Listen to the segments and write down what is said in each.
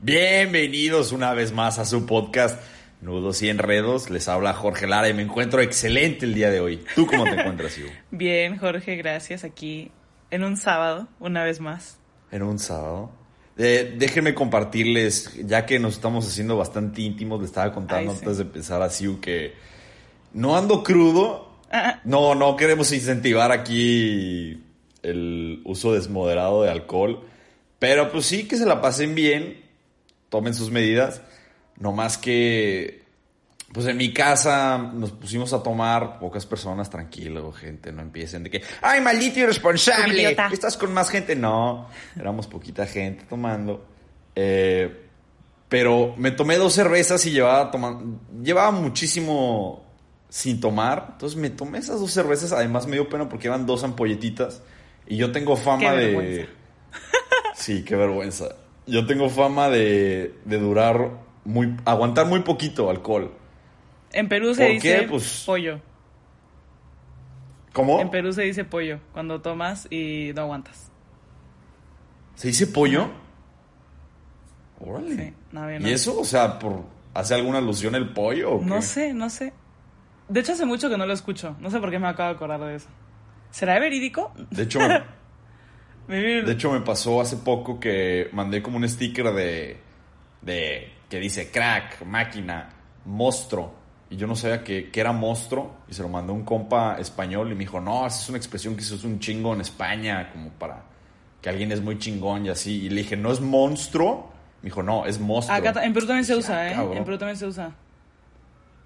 Bienvenidos una vez más a su podcast Nudos y Enredos. Les habla Jorge Lara y me encuentro excelente el día de hoy. ¿Tú cómo te encuentras, Ivo? Bien, Jorge, gracias. Aquí en un sábado, una vez más. En un sábado. Eh, déjenme compartirles, ya que nos estamos haciendo bastante íntimos, le estaba contando Ay, sí. antes de empezar así que no ando crudo. Ah, No, no queremos incentivar aquí el uso desmoderado de alcohol. Pero pues sí que se la pasen bien, tomen sus medidas. No más que, pues en mi casa nos pusimos a tomar, pocas personas, tranquilo, gente, no empiecen de que, ay, maldito irresponsable, estás con más gente. No, éramos poquita gente tomando. Eh, pero me tomé dos cervezas y llevaba tomando, llevaba muchísimo sin tomar. Entonces me tomé esas dos cervezas. Además me dio pena porque eran dos ampolletitas. Y yo tengo fama Qué de. Sí, qué vergüenza. Yo tengo fama de, de durar muy. aguantar muy poquito alcohol. en Perú se ¿Por dice qué? Pues- pollo. ¿Cómo? En Perú se dice pollo cuando tomas y no aguantas. ¿Se dice pollo? Órale. Sí, no, bien, no. ¿Y eso? O sea, por ¿hace alguna alusión el pollo o qué? No sé, no sé. De hecho, hace mucho que no lo escucho. No sé por qué me acabo de acordar de eso. ¿Será verídico? De hecho, De hecho, me pasó hace poco que mandé como un sticker de. de. que dice crack, máquina, monstruo. Y yo no sabía que, que era monstruo. Y se lo mandé a un compa español y me dijo, no, esa es una expresión que se usa un chingo en España, como para que alguien es muy chingón y así. Y le dije, ¿no es monstruo? Me dijo, no, es monstruo. Acá en Perú también se usa, "Ah, ¿eh? cabrón". En Perú también se usa.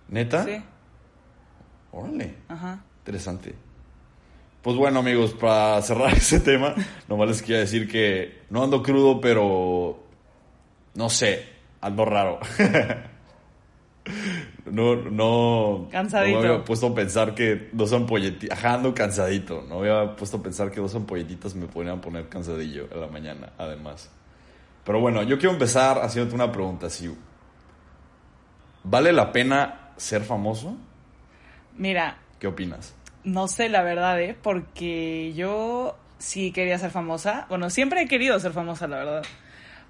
¿Neta? Sí, Órale. ajá. Interesante. Pues bueno, amigos, para cerrar ese tema, nomás les quiero decir que no ando crudo, pero no sé, ando raro. no, no. Cansadito. No me había puesto a pensar que dos ampolletitas. Ajá, ando cansadito. No me había puesto a pensar que dos ampolletitas me podrían poner cansadillo a la mañana, además. Pero bueno, yo quiero empezar haciéndote una pregunta, Siu. ¿Vale la pena ser famoso? Mira, ¿Qué opinas? No sé la verdad, ¿eh? Porque yo sí quería ser famosa. Bueno, siempre he querido ser famosa, la verdad.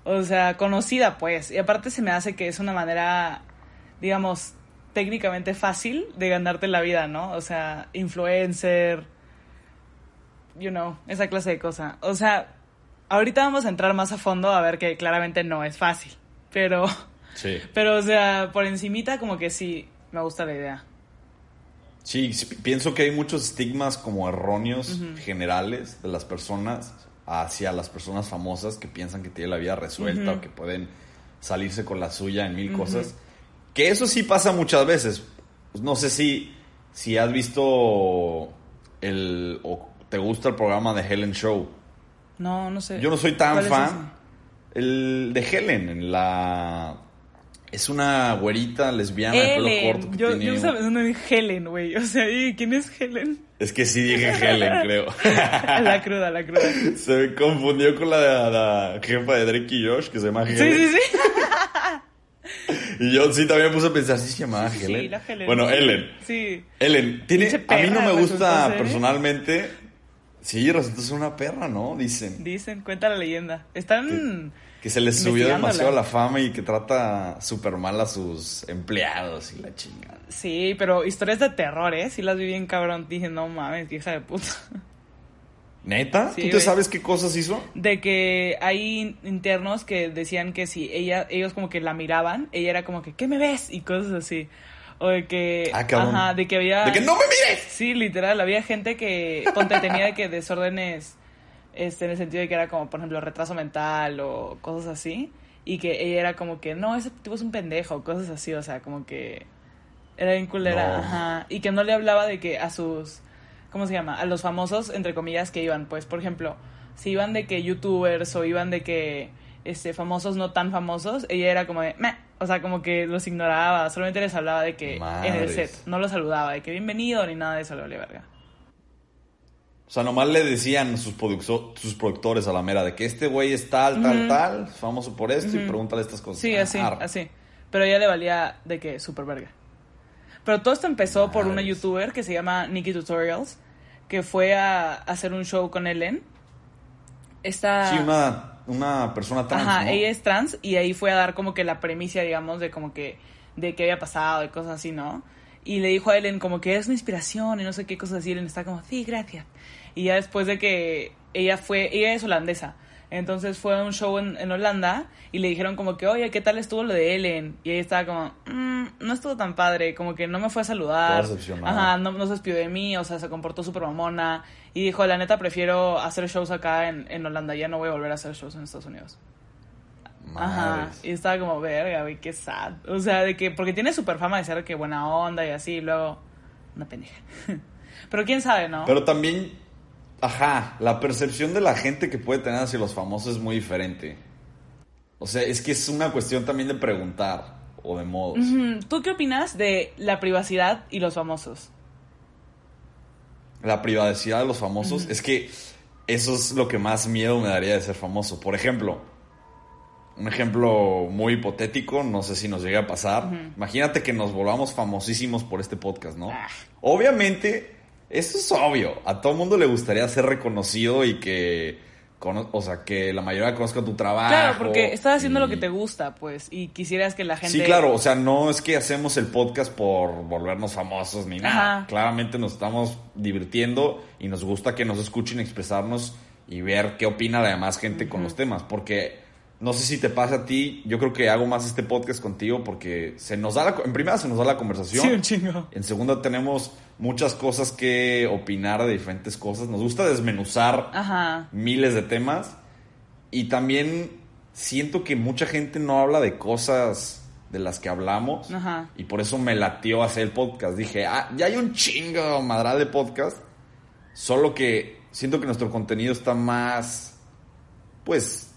O sea, conocida, pues. Y aparte se me hace que es una manera, digamos, técnicamente fácil de ganarte la vida, ¿no? O sea, influencer, you know, esa clase de cosa. O sea, ahorita vamos a entrar más a fondo a ver que claramente no es fácil. Pero, Sí. pero, o sea, por encimita como que sí, me gusta la idea. Sí, sí, pienso que hay muchos estigmas como erróneos generales de las personas hacia las personas famosas que piensan que tienen la vida resuelta o que pueden salirse con la suya en mil cosas. Que eso sí pasa muchas veces. Pues no sé si, si has visto el o te gusta el programa de Helen Show. No, no sé. Yo no soy tan ¿Cuál es fan. El de Helen, en la es una güerita lesbiana de pelo Helen. corto que yo, tiene yo estaba pensando en Helen, güey. O sea, ¿y ¿quién es Helen? Es que sí dije Helen, creo. la cruda, la cruda. Se me confundió con la, la jefa de Drake y Josh, que se llama Helen. Sí, sí, sí. Y yo sí también me puse a pensar, ¿sí se llamaba Sí, Helen? la Helen. Bueno, Ellen. Sí. Ellen, tiene, a mí no me gusta personalmente. Sí, resultó ser una perra, ¿no? Dicen. Dicen, cuenta la leyenda. Están. Que se les subió demasiado la fama y que trata súper mal a sus empleados y la chingada. Sí, pero historias de terror, ¿eh? Sí las vi bien cabrón. Dije, no mames, hija de puta. ¿Neta? Sí, ¿Tú te sabes qué cosas hizo? De que hay internos que decían que si ella, ellos como que la miraban, ella era como que, ¿qué me ves? Y cosas así. O de que. Ah, cabrón. Ajá, de que había. ¡De que no me mires! Sí, literal, había gente que ponte, tenía de que desórdenes, este, en el sentido de que era como, por ejemplo, retraso mental o cosas así, y que ella era como que, no, ese tipo es un pendejo, cosas así, o sea, como que era bien culera, No. ajá, y que no le hablaba de que a sus, ¿cómo se llama? A los famosos, entre comillas, que iban, pues, por ejemplo, si iban de que youtubers o iban de que este, famosos no tan famosos, ella era como de, meh, o sea, como que los ignoraba, solamente les hablaba de que en el set, no los saludaba, de que bienvenido ni nada de eso, le verga. O sea, nomás le decían sus, sus productores a la mera de que este güey es tal, tal, tal, famoso por esto y pregúntale estas cosas. Sí, Ah, así, así. Pero a ella le valía de que súper verga. Pero todo esto empezó por una youtuber que se llama Nikki Tutorials, que fue a, a hacer un show con Ellen. Esta... Sí, una, una persona trans, Ajá, ¿no? ella es trans y ahí fue a dar como que la premisa, digamos, de como que de qué había pasado y cosas así, ¿no? Y le dijo a Ellen como que es una inspiración y no sé qué cosas así. Ellen está como, sí, gracias. Y ya después de que ella fue, ella es holandesa. Entonces fue a un show en, en Holanda y le dijeron como que, oye, ¿qué tal estuvo lo de Ellen? Y ella estaba como, "Mm, no estuvo tan padre, como que no me fue a saludar. Ajá, no, no se despidió de mí, o sea, se comportó súper mamona. Y dijo, la neta, prefiero hacer shows acá en, en Holanda, ya no voy a volver a hacer shows en Estados Unidos. Ajá. Y estaba como, verga, güey, qué sad. O sea, de que, porque tiene super fama de ser que buena onda y así, y luego, una pendeja. Pero quién sabe, ¿no? Pero también, ajá, la percepción de la gente que puede tener hacia los famosos es muy diferente. O sea, es que es una cuestión también de preguntar o de modos. ¿Tú qué opinas de la privacidad y los famosos? La privacidad de los famosos, es que eso es lo que más miedo me daría de ser famoso. Por ejemplo, un ejemplo muy hipotético, no sé si nos llegue a pasar. Imagínate que nos volvamos famosísimos por este podcast, ¿no? Ah. Obviamente, eso es obvio. A todo mundo le gustaría ser reconocido y que, o sea, que la mayoría conozca tu trabajo. Claro, porque estás haciendo lo que te gusta, pues, y quisieras que la gente... Sí, claro, o sea, no es que hacemos el podcast por volvernos famosos ni nada. Ajá. Claramente nos estamos divirtiendo y nos gusta que nos escuchen expresarnos y ver qué opina la demás gente con los temas. Porque no sé si te pasa a ti, yo creo que hago más este podcast contigo porque se nos da la, en primera se nos da la conversación. Sí, un chingo. En segunda tenemos muchas cosas que opinar de diferentes cosas. Nos gusta desmenuzar Ajá. miles de temas. Y también siento que mucha gente no habla de cosas de las que hablamos. Ajá. Y por eso me latió hacer el podcast. Dije, ah, ya hay un chingo madral de podcast. Solo que siento que nuestro contenido está más, pues,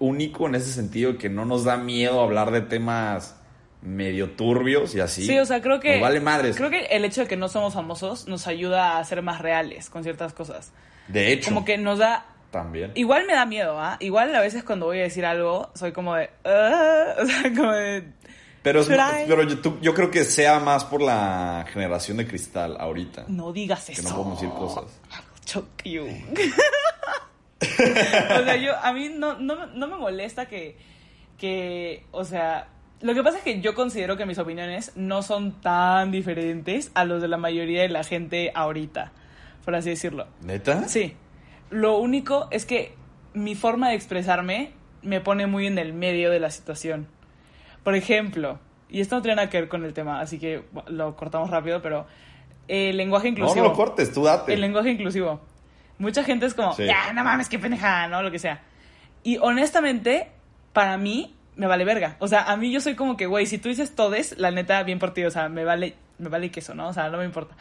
único en ese sentido que no nos da miedo hablar de temas medio turbios y así. Sí, o sea, creo que... Nos vale madres. Creo que el hecho de que no somos famosos nos ayuda a ser más reales con ciertas cosas. de hecho, Como que nos da... también. Igual me da miedo, ¿ah? Igual a veces cuando voy a decir algo, soy como de... "Ah", o sea, como de... Pero, es- pero yo, tú- yo creo que sea más por la generación de cristal ahorita. No digas Que eso. no podemos decir cosas. Choke you. o sea, yo, a mí no, no, no me molesta que, que, o sea, lo que pasa es que yo considero que mis opiniones no son tan diferentes a los de la mayoría de la gente ahorita, por así decirlo. ¿Neta? Sí. Lo único es que mi forma de expresarme me pone muy en el medio de la situación. Por ejemplo, y esto no tiene nada que ver con el tema, así que lo cortamos rápido, pero el lenguaje No, inclusivo. no lo cortes, tú date. El lenguaje inclusivo. Mucha gente es como, Sí. ya, no mames, qué pendejada, ¿no? Lo que sea. Y honestamente, para mí, me vale verga. O sea, a mí yo soy como que, güey, si tú dices todes, la neta, bien por ti, o sea, me vale, me vale queso, ¿no? O sea, no me importa.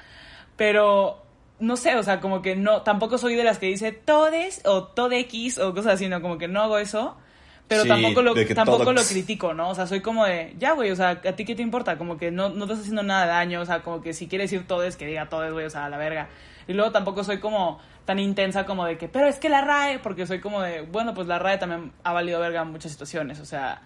Pero, no sé, o sea, como que no, tampoco soy de las que dice todes o todex o cosas así, ¿no? Como que no hago eso. Pero Sí, tampoco lo, tampoco lo critico, ¿no? O sea, soy como de, ya, güey, o sea, ¿a ti qué te importa? Como que no, no te estás haciendo nada de daño, o sea, como que si quieres decir todes, que diga todes, güey, o sea, a la verga. Y luego tampoco soy como tan intensa como de que, pero es que la RAE, porque soy como de, bueno, pues la RAE también ha valido verga en muchas situaciones, o sea,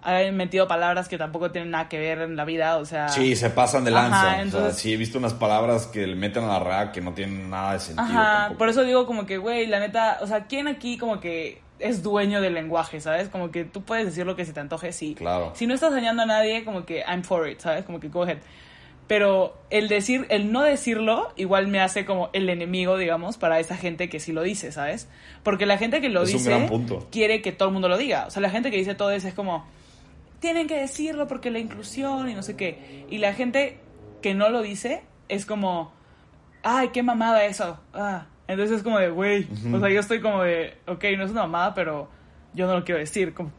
ha metido palabras que tampoco tienen nada que ver en la vida, o sea... Sí, se pasan de lanza. Ajá, O sea, sí, he visto unas palabras que le meten a la RAA que no tienen nada de sentido. Ajá, tampoco. por eso digo como que, güey, la neta, o sea, ¿quién aquí como que es dueño del lenguaje, ¿sabes? Como que tú puedes decir lo que se te antoje, sí. Claro. Si no estás dañando a nadie, como que I'm for it, ¿sabes? Como que go ahead. Pero el decir, el no decirlo, igual me hace como el enemigo, digamos, para esa gente que sí lo dice, ¿sabes? Porque la gente que lo Es dice quiere que todo el mundo lo diga. O sea, la gente que dice todo eso es como, tienen que decirlo porque la inclusión y no sé qué. Y la gente que no lo dice es como, ay, qué mamada eso. Ah. Entonces es como de, güey, o sea, yo estoy como de, ok, no es una mamada, pero yo no lo quiero decir. Como,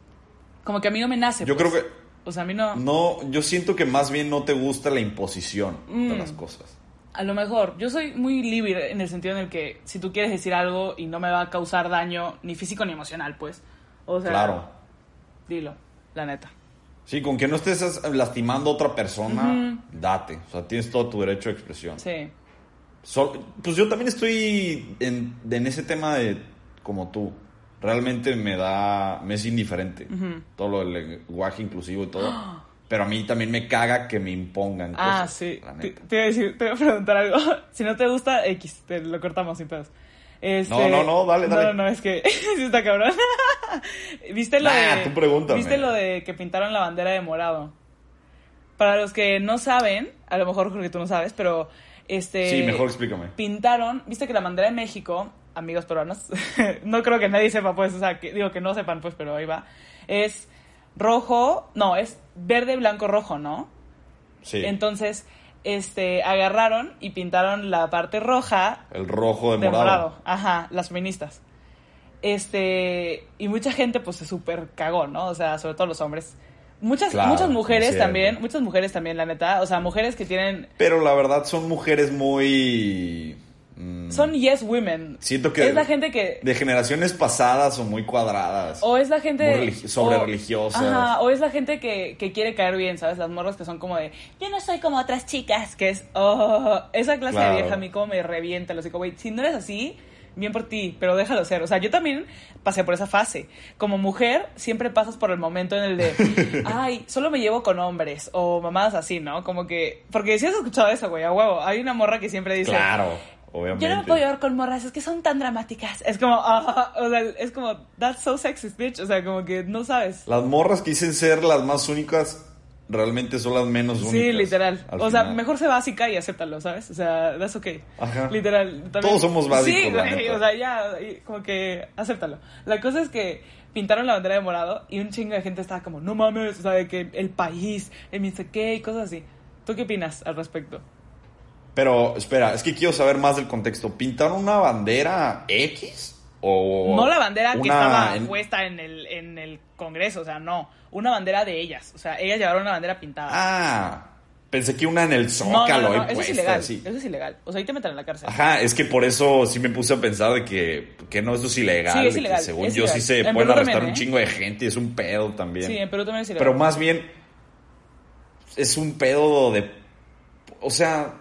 como que a mí no me nace. Yo pues. creo que O sea, a mí no... no, yo siento que más bien no te gusta la imposición de Mm. las cosas. A lo mejor, yo soy muy libre en el sentido en el que si tú quieres decir algo y no me va a causar daño ni físico ni emocional, pues. O sea, Claro. dilo, la neta. Sí, con que no estés lastimando a otra persona, date. O sea, tienes todo tu derecho de expresión. Sí. Pues yo también estoy en, en ese tema de como tú. Realmente me da, me es indiferente todo lo del lenguaje inclusivo y todo. Pero a mí también me caga que me impongan Ah, cosas. sí. la Te, neta. te iba a decir, te iba a preguntar algo. si no te gusta, X, te lo cortamos sin pedos. Este, No, no, no, dale, dale. No, no, es que sí está cabrón. ¿Viste lo Nah, de tú. ¿Viste lo de que pintaron la bandera de morado? Para los que no saben, a lo mejor porque tú no sabes, pero este Sí, mejor explícame. pintaron, viste que la bandera de México, amigos peruanos, no creo que nadie sepa, pues, o sea, que, digo que no sepan, pues, pero ahí va, es rojo, no, es verde, blanco, rojo, ¿no? Sí. Entonces, este, agarraron y pintaron la parte roja el rojo de, de morado. morado. Ajá, las feministas. Este, y mucha gente pues se super cagó, ¿no? O sea, sobre todo los hombres. Muchas, Claro, muchas mujeres también, muchas mujeres también, la neta. O sea, mujeres que tienen, Pero la verdad son mujeres muy... mm, son yes women. Siento que Es la gente que... de generaciones pasadas o muy cuadradas. O es la gente... Religi- sobre o-. Ajá, o es la gente que, que quiere caer bien, ¿sabes? Las morras que son como de, yo no soy como otras chicas, que es, oh, esa clase Claro. de vieja a mí como me revienta. Lo digo, güey, si no eres así, bien por ti, pero déjalo ser. O sea, yo también pasé por esa fase. Como mujer, siempre pasas por el momento en el de, ay, solo me llevo con hombres, o mamadas así, ¿no? Como que, porque si has escuchado eso, güey, a huevo. Hay una morra que siempre dice, Claro, obviamente. yo no me puedo llevar con morras, es que son tan dramáticas. Es como, ah, o sea, es como, that's so sexist, bitch. O sea, como que no sabes. Las morras que dicen ser las más únicas realmente son las menos únicas. Sí, literal. al O sea, final. mejor sé básica y acéptalo, ¿sabes? O sea, that's okay. Ajá. Literal. también- Todos somos básicos, Sí, güey, o sea, ya, como que acéptalo. La cosa es que pintaron la bandera de morado y un chingo de gente estaba como, no mames, o sea, de que el país, el no sé qué y cosas así. ¿Tú qué opinas al respecto? Pero, espera, es que quiero saber más del contexto. ¿Pintaron una bandera X? O no la bandera que una estaba en- puesta en el, en el Congreso, o sea, no. Una bandera de ellas. O sea, ellas llevaron una bandera pintada. Ah, pensé que una en el Zócalo. no, no, no, ahí eso es puesta, ilegal. así. Eso es ilegal. O sea, ahí te meten en la cárcel. Ajá, es que por eso sí me puse a pensar de que, que no, esto es ilegal. Sí, es que ilegal, según es yo sí ilegal. se En pueden Perú arrestar también, un ¿eh? chingo de gente y es un pedo también. Sí, en Perú también es ilegal. Pero más bien es un pedo de... O sea,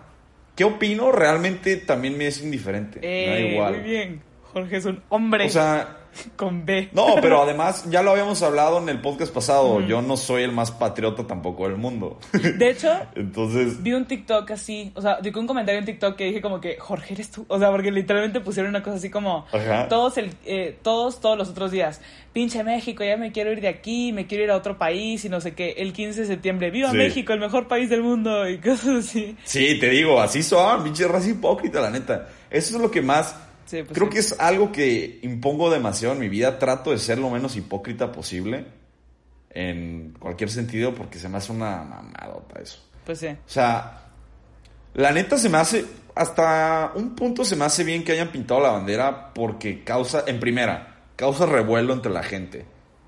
¿qué opino? Realmente también me es indiferente. da Eh, igual. Muy bien. Jorge es un hombre O sea, con B. no, pero además ya lo habíamos hablado en el podcast pasado. Yo no soy el más patriota tampoco del mundo. De hecho, Entonces, vi un TikTok así, o sea, di un comentario en TikTok que dije como que, Jorge, eres tú. O sea, porque literalmente pusieron una cosa así como, Ajá. todos, el, eh, todos, todos los otros días, pinche México, ya me quiero ir de aquí, me quiero ir a otro país y no sé qué. El 15 de septiembre, viva Sí. México, el mejor país del mundo y cosas así. sí, te digo, así son, pinche raza hipócrita, la neta. Eso es lo que más... Sí, pues Creo sí. que es algo que impongo demasiado en mi vida. Trato de ser lo menos hipócrita posible. En cualquier sentido, porque se me hace una mamadota eso. Pues sí. O sea, la neta se me hace, hasta un punto se me hace bien que hayan pintado la bandera porque causa, en primera, causa revuelo entre la gente.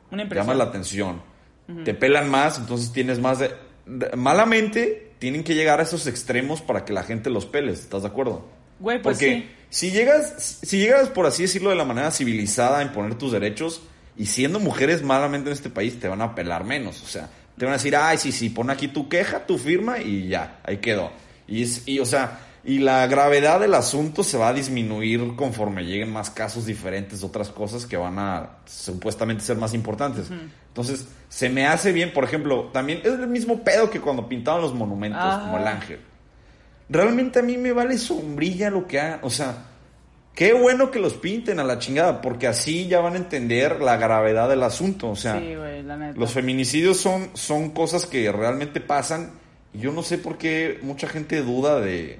Una impresión. Llama la atención. Te pelan más, entonces tienes más de, de- Malamente tienen que llegar a esos extremos para que la gente los pele, ¿estás de acuerdo? Güey, pues Porque sí. si llegas, si llegas, por así decirlo, de la manera civilizada a imponer tus derechos, y siendo mujeres malamente en este país, te van a pelar menos. O sea, te van a decir, ay, sí, sí, pon aquí tu queja, tu firma, y ya, ahí quedó. Y, es, y o sea, y la gravedad del asunto se va a disminuir conforme lleguen más casos diferentes de otras cosas que van a supuestamente ser más importantes. Entonces, se me hace bien, por ejemplo, también es el mismo pedo que cuando pintaban los monumentos, como el ángel realmente a mí me vale sombrilla lo que hagan. O sea, qué bueno que los pinten a la chingada, porque así ya van a entender la gravedad del asunto. O sea, Sí, güey, la neta. los feminicidios son, son cosas que realmente pasan. Y yo no sé por qué mucha gente duda de.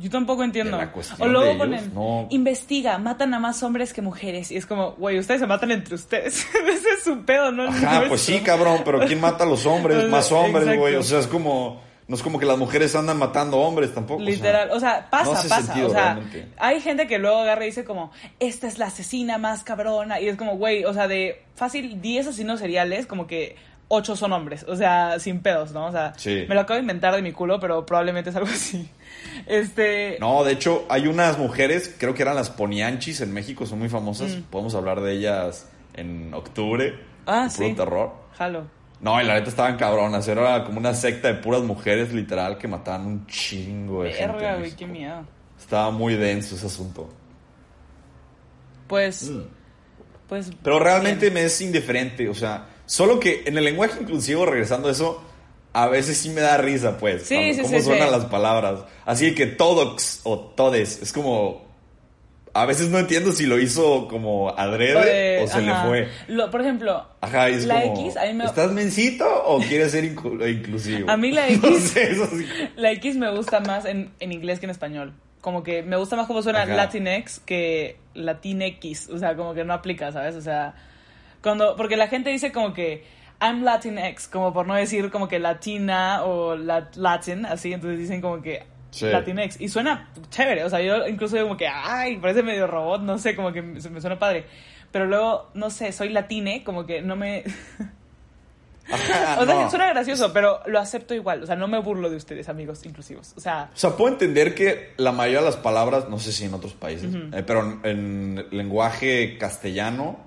Yo tampoco entiendo. o luego ponen, no. investiga, matan a más hombres que mujeres. Y es como, güey, ustedes se matan entre ustedes. Ese es su pedo, ¿no? Ajá, pues sí, cabrón, pero ¿quién mata a los hombres? Más hombres, güey. O sea, es como. No es como que las mujeres andan matando hombres tampoco. o sea. Literal, o sea, pasa, no hace pasa. sentido o sea, realmente. hay gente que luego agarra y dice como, esta es la asesina más cabrona. Y es como, güey, o sea, de fácil 10 asesinos seriales, como que 8 son hombres. O sea, sin pedos, ¿no? O sea, Sí. me lo acabo de inventar de mi culo, pero probablemente es algo así. Este. No, de hecho, hay unas mujeres, creo que eran las ponianchis en México, son muy famosas. Mm. Podemos hablar de ellas en octubre. Ah, sí. terror. Jalo. No, y la neta estaban cabronas. Era como una secta de puras mujeres, literal, que mataban un chingo de gente. Verga, güey, México. qué miedo. Estaba muy denso ese asunto. Pues, Mm. pues. Pero realmente bien. me es indiferente, o sea, solo que en el lenguaje inclusivo, regresando a eso, a veces sí me da risa, pues, Sí, cuando- sí, cómo sí, suenan sí. las palabras. Así que todox o todes, es como, a veces no entiendo si lo hizo como adrede Eh, o se ajá. le fue. Lo- por ejemplo, Ajá, y es la como, X, a mí me. ¿estás mencito o quieres ser inclu- inclusivo? A mí la No X- sé, eso sí. La X me gusta más en, en inglés que en español. Como que me gusta más cómo suena Ajá. Latinx que Latinx. O sea, como que no aplica, ¿sabes? O sea, cuando. Porque la gente dice como que I'm Latinx, como por no decir como que Latina o lat- Latin, así. Entonces dicen como que Sí. Latinx. Y suena chévere. O sea, yo incluso digo como que, ay, parece medio robot, no sé, como que me, me suena padre. Pero luego, no sé, soy latine, como que no me. Ajá, o sea, no. suena gracioso, pero lo acepto igual. O sea, no me burlo de ustedes, amigos inclusivos. O sea, O sea, puedo entender que la mayoría de las palabras, no sé si en otros países, eh, pero en, en lenguaje castellano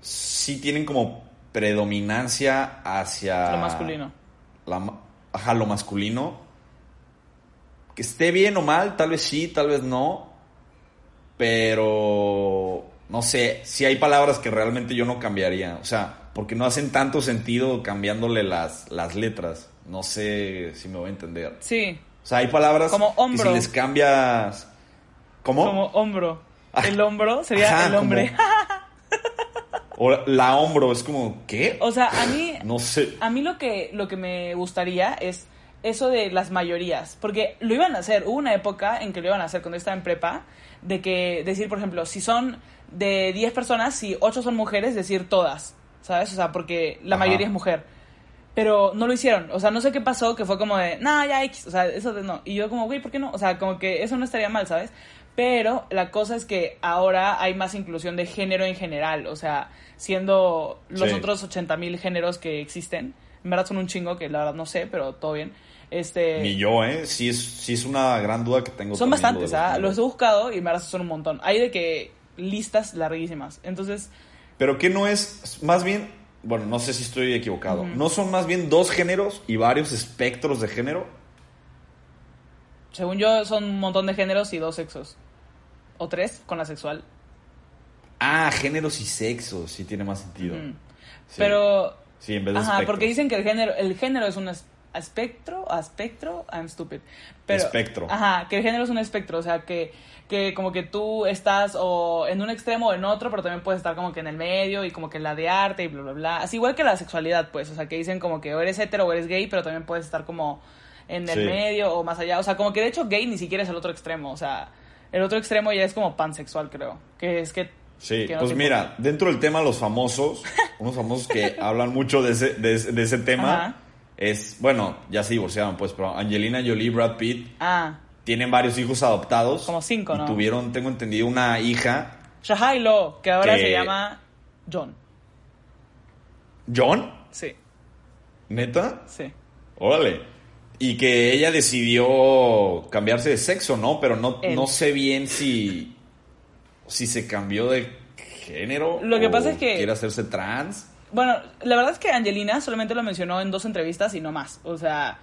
sí tienen como predominancia hacia... lo masculino. La, ajá, lo masculino. Que esté bien o mal, tal vez sí, tal vez no. Pero no sé, si hay palabras que realmente yo no cambiaría. O sea, porque no hacen tanto sentido cambiándole las, las letras. No sé si me voy a entender. Sí, O sea, hay palabras Como que hombro. si les cambias... ¿Cómo? como hombro. Ah. El hombro sería Ajá, el hombre. O la hombro, es como, ¿qué? o sea, a mí, No sé. a mí lo que, lo que me gustaría es eso de las mayorías. Porque lo iban a hacer. Hubo una época en que lo iban a hacer cuando estaba en prepa. De que decir, por ejemplo, si son de 10 personas, si 8 son mujeres, decir todas. ¿Sabes? O sea, porque la Ajá. mayoría es mujer. Pero no lo hicieron. O sea, no sé qué pasó, que fue como de, no, ya X. O sea, eso de no. Y yo como, güey, ¿por qué no? O sea, como que eso no estaría mal, ¿sabes? Pero la cosa es que ahora hay más inclusión de género en general. O sea, siendo los Sí. otros 80 mil géneros que existen. En verdad son un chingo que la verdad no sé, pero todo bien. Este, Ni yo, ¿eh? Sí es, sí es una gran duda que tengo. son bastantes, ¿ah? Los he buscado y verdad son un montón. Hay de que listas larguísimas. Entonces, Pero que no es, más bien, bueno, no sé si estoy equivocado. ¿No son más bien dos géneros y varios espectros de género? según yo, son un montón de géneros y dos sexos. O tres con la sexual. Ah, géneros y sexos, sí tiene más sentido. Sí. Pero. Sí, en vez de Ajá, espectros. porque dicen que el género, el género es un es- espectro, espectro, I'm stupid. Pero, Espectro. Ajá, que el género es un espectro, o sea, que, que como que tú estás o en un extremo o en otro, pero también puedes estar como que en el medio y como que la de arte y bla, bla, bla. Así igual que la sexualidad, pues, o sea, que dicen como que o eres hetero o eres gay, pero también puedes estar como en el Sí. medio o más allá. O sea, como que de hecho gay ni siquiera es el otro extremo, o sea, el otro extremo ya es como pansexual, creo. Que es que... Sí, que no pues mira, importa. dentro del tema los famosos, unos famosos que hablan mucho de ese, de, ese- de ese tema, Ajá. Es, bueno, ya se divorciaron, pues, pero Angelina Jolie, Brad Pitt, Ah, tienen varios hijos adoptados. Como cinco, y ¿no? tuvieron, tengo entendido, una hija, Shahailo, que ahora Que- se llama John. John, Sí, neta, sí. órale. Y que ella decidió cambiarse de sexo, ¿no? Pero no, Él. no sé bien si, si se cambió de género. Lo que o pasa es que- Quiere hacerse trans. Bueno, la verdad es que Angelina solamente lo mencionó en dos entrevistas y no más. O sea,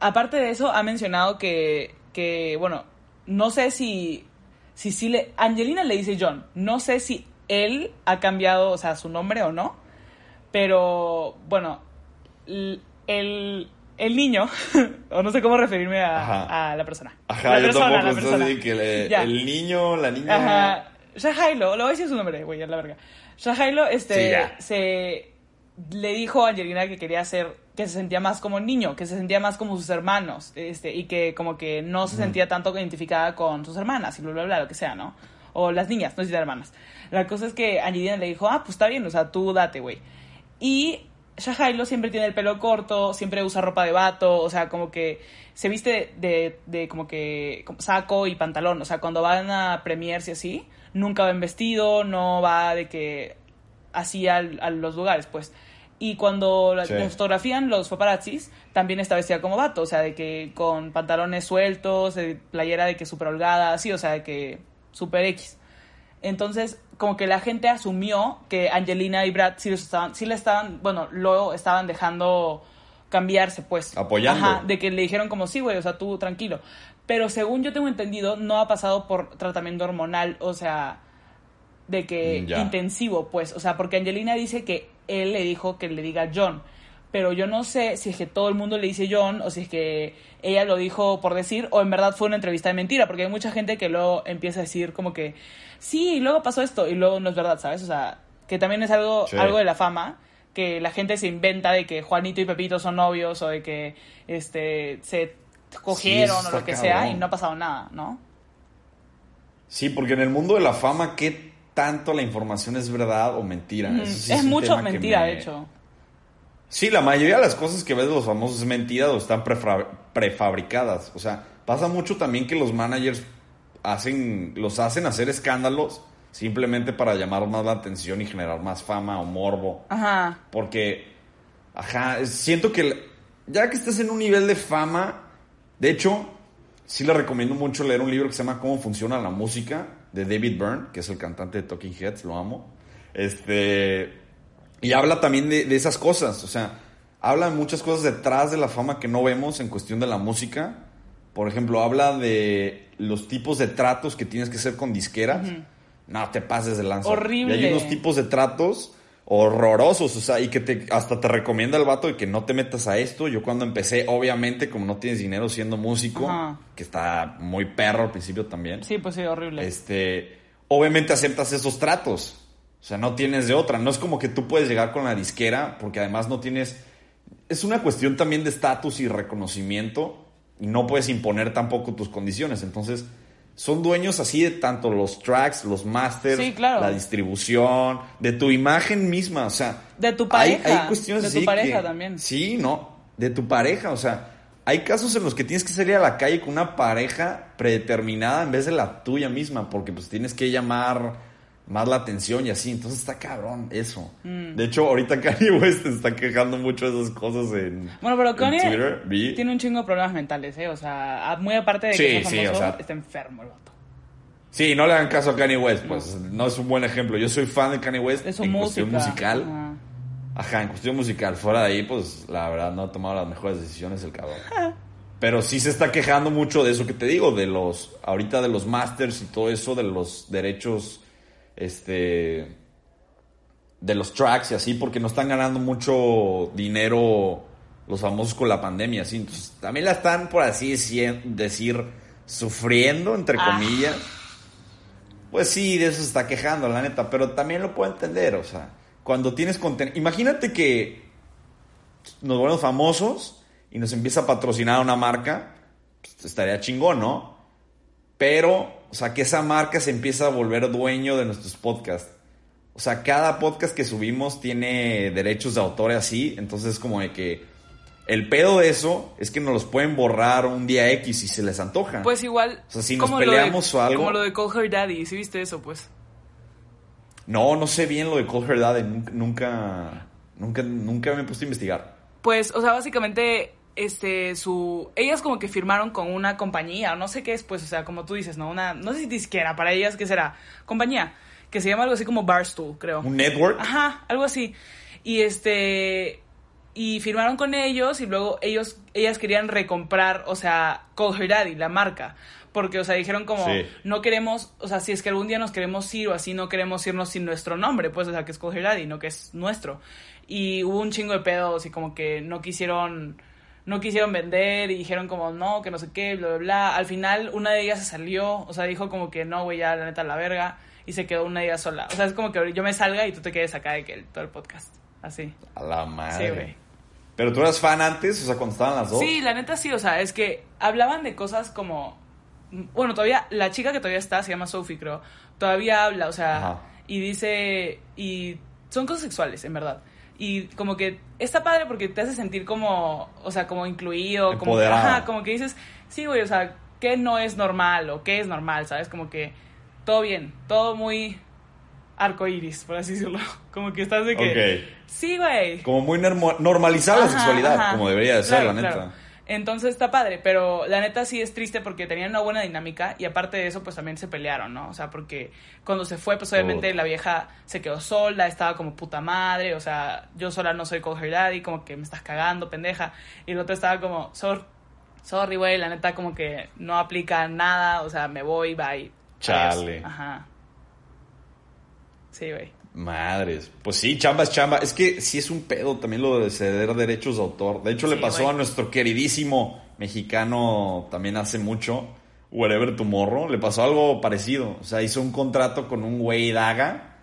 aparte de eso, ha mencionado que, que bueno, no sé si, si, le... Angelina le dice John. No sé si él ha cambiado, o sea, su nombre o no. Pero, bueno, el, el niño, o no sé cómo referirme a, a la persona. Ajá, la yo persona, tampoco. la persona. que le- el niño, la niña. Ajá. Shahailo, lo voy a decir su nombre, güey, a la verga. Shahailo, Sí, este, se le dijo a Angelina que quería ser, que se sentía más como niño, que se sentía más como sus hermanos, este, y que como que no se sentía tanto identificada con sus hermanas, y bla, bla, bla, lo que sea, ¿no? O las niñas, no sé si hermanas. La cosa es que Angelina le dijo, ah, pues está bien, o sea, tú date, güey. Y Shahailo siempre tiene el pelo corto, siempre usa ropa de vato, o sea, como que se viste de, de, de como que saco y pantalón, o sea, cuando van a premiers y así, nunca va en vestido, no va de que así al- a los lugares, pues. Y cuando Sí. la fotografían los paparazzis, también está vestida como vato, o sea, de que con pantalones sueltos, de playera de que súper holgada, así, o sea, de que súper X. Entonces, como que la gente asumió que Angelina y Brad sí, estaban, sí le estaban, bueno, lo estaban dejando cambiarse, pues. Apoyando. Ajá, de que le dijeron como, sí, güey, o sea, tú tranquilo. Pero según yo tengo entendido, no ha pasado por tratamiento hormonal, o sea, de que Mm, ya. intensivo, pues. O sea, porque Angelina dice que él le dijo que le diga John. Pero yo no sé si es que todo el mundo le dice John o si es que ella lo dijo por decir o en verdad fue una entrevista de mentira. Porque hay mucha gente que luego empieza a decir como que sí, y luego pasó esto y luego no es verdad, ¿sabes? O sea, que también es algo, Sí. algo de la fama que la gente se inventa de que Juanito y Pepito son novios o de que este se cogieron o lo que sea y no ha pasado nada, ¿no? Sí, porque en el mundo de la fama, ¿qué tanto la información es verdad o mentira? Mm, es mucho mentira, me- de hecho. Sí, la mayoría de las cosas que ves de los famosos es mentira o están prefabricadas. O sea, pasa mucho también que los managers hacen, los hacen hacer escándalos simplemente para llamar más la atención y generar más fama o morbo. Ajá. Porque, ajá, siento que ya que estás en un nivel de fama, de hecho, sí le recomiendo mucho leer un libro que se llama Cómo funciona la música, de David Byrne, que es el cantante de Talking Heads, lo amo. Este, y habla también de, de esas cosas, o sea, habla de muchas cosas detrás de la fama que no vemos en cuestión de la música. Por ejemplo, habla de los tipos de tratos que tienes que hacer con disqueras. No, te pases de lanza. Horrible. Y hay unos tipos de tratos horrorosos, o sea, y que te, hasta te recomienda el vato de que no te metas a esto. Yo cuando empecé, obviamente, como no tienes dinero siendo músico, Ajá. que está muy perro al principio también, Sí, pues sí, horrible. este, obviamente aceptas esos tratos. O sea, no tienes de otra. No es como que tú puedes llegar con la disquera, porque además no tienes... Es una cuestión también de estatus y reconocimiento, y no puedes imponer tampoco tus condiciones. Entonces, son dueños así de tanto los tracks, los masters, Sí, claro. la distribución, de tu imagen misma. O sea, De tu hay- pareja, Hay, cuestiones de tu así pareja que- también. Sí, no, de tu pareja. O sea, hay casos en los que tienes que salir a la calle con una pareja predeterminada en vez de la tuya misma, porque pues tienes que llamar más la atención y así. Entonces está cabrón eso. Mm. De hecho, ahorita Kanye West está quejando mucho de esas cosas en, Bueno, pero Kanye Twitter. Tiene un chingo de problemas mentales, ¿eh? O sea, muy aparte de Sí, que sí, famoso, o sea- está enfermo el vato. Sí, no le hagan caso a Kanye West, pues no. es un buen ejemplo. Yo soy fan de Kanye West Es en música. cuestión musical. Ajá, en cuestión musical. Fuera de ahí, pues la verdad no ha tomado las mejores decisiones el cabrón. Pero sí se está quejando mucho de eso que te digo, de los, ahorita de los masters y todo eso, de los derechos, este, de los tracks y así, porque no están ganando mucho dinero los famosos con la pandemia, así. Entonces, también la están, por así decir, sufriendo, entre Ah. comillas. Pues sí, de eso se está quejando, la neta, pero también lo puedo entender, o sea, cuando tienes contenido, imagínate que nos volvemos famosos y nos empieza a patrocinar una marca, pues, estaría chingón, ¿no? Pero, o sea, que esa marca se empieza a volver dueño de nuestros podcasts. O sea, cada podcast que subimos tiene derechos de autor y así, entonces es como de que el pedo de eso es que nos los pueden borrar un día X si se les antoja. Pues igual. O sea, si nos de- peleamos o algo- Como lo de Call Her Daddy, ¿sí viste eso, pues? No, no sé bien lo de Call Her Daddy, nunca, nunca, nunca, nunca me he puesto a investigar. Pues, o sea, básicamente, este, su... Ellas como que firmaron con una compañía, o no sé qué es, pues, o sea, como tú dices, ¿no? Una, no sé si disquera, para ellas, ¿qué será? Compañía, que se llama algo así como Barstool, creo. ¿Un network? Ajá, algo así. Y este... Y firmaron con ellos y luego ellos, ellas querían recomprar, o sea, Call Her Daddy, la marca. Porque, o sea, dijeron como, Sí. no queremos, o sea, si es que algún día nos queremos ir o así, no queremos irnos sin nuestro nombre, pues, o sea, que es Call Her Daddy, no que es nuestro. Y hubo un chingo de pedos y como que no quisieron, no quisieron vender y dijeron como, no, que no sé qué, bla, bla, bla. Al final, una de ellas se salió, o sea, dijo como que no, güey, ya, la neta, la verga. Y se quedó una de ellas sola. O sea, es como que yo me salga y tú te quedes acá de que el- todo el podcast. Así. A la Sí, madre. güey. Pero tú eras fan antes, o sea, cuando estaban las dos. Sí, la neta sí, o sea, es que hablaban de cosas como... Bueno, todavía, la chica que todavía está, se llama Sophie, creo, todavía habla, o sea, Ajá. y dice, y son cosas sexuales, en verdad. Y como que está padre porque te hace sentir como, o sea, como incluido, como, ajá, como que dices, sí, güey, o sea, ¿qué no es normal o qué es normal, sabes? Como que todo bien, todo muy arcoíris, por así decirlo. Como que estás de que, Ok. sí, güey, Como muy normalizar la sexualidad, ajá. como debería de ser, Claro, la neta. claro. Entonces está padre, pero la neta sí es triste porque tenían una buena dinámica y aparte de eso pues también se pelearon, ¿no? O sea, porque cuando se fue pues obviamente Oh. la vieja se quedó sola, estaba como puta madre, o sea, yo sola no soy coger daddy, como que me estás cagando, pendeja. Y el otro estaba como, Sor, sorry, güey, la neta como que no aplica nada, o sea, me voy, bye. Adiós". Chale. Ajá. Sí, güey. Madres. Pues sí, chamba es chamba. Es que sí es un pedo también lo de ceder derechos de autor. De hecho, le pasó güey. a nuestro queridísimo mexicano también hace mucho, Wherever Tomorrow. Le pasó algo parecido. O sea, hizo un contrato con un güey Daga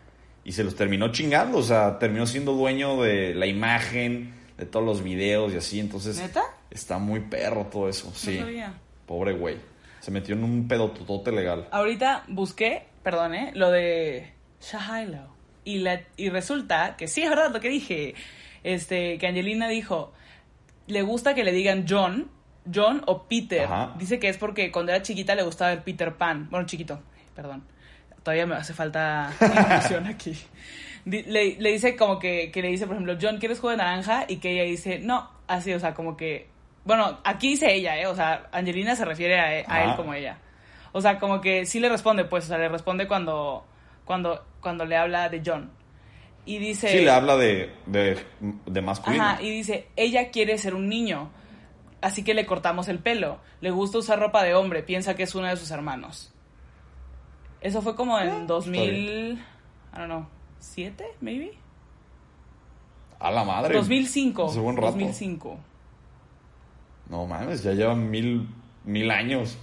y se los terminó chingando. O sea, terminó siendo dueño de la imagen, de todos los videos y así. Entonces, ¿Neta? está muy perro todo eso. Sí. Sabía. Pobre güey. Se metió en un pedo totote legal. Ahorita busqué, perdón, ¿eh? Lo de Shahilo. Y, la, y resulta que sí es verdad lo que dije. Este, que Angelina dijo, le gusta que le digan John, John o Peter. Ajá. Dice que es porque cuando era chiquita le gustaba el Peter Pan. Bueno, chiquito, perdón. Todavía me hace falta inclusión aquí. Le, le dice como que, que le dice, por ejemplo, John, ¿quieres jugo de naranja? Y que ella dice, no, así, o sea, como que... Bueno, aquí dice ella, ¿eh? O sea, Angelina se refiere a, a él como ella. O sea, como que sí le responde, pues, o sea, le responde cuando, cuando, cuando le habla de John. Y dice... Sí, le habla de, de, de masculino. Ajá, y dice, ella quiere ser un niño, así que le cortamos el pelo. Le gusta usar ropa de hombre, piensa que es uno de sus hermanos. Eso fue como en 2000, I don't know, ¿7, maybe? A la madre. 2005. Hace buen rato. 2005. No mames, ya llevan mil, mil años.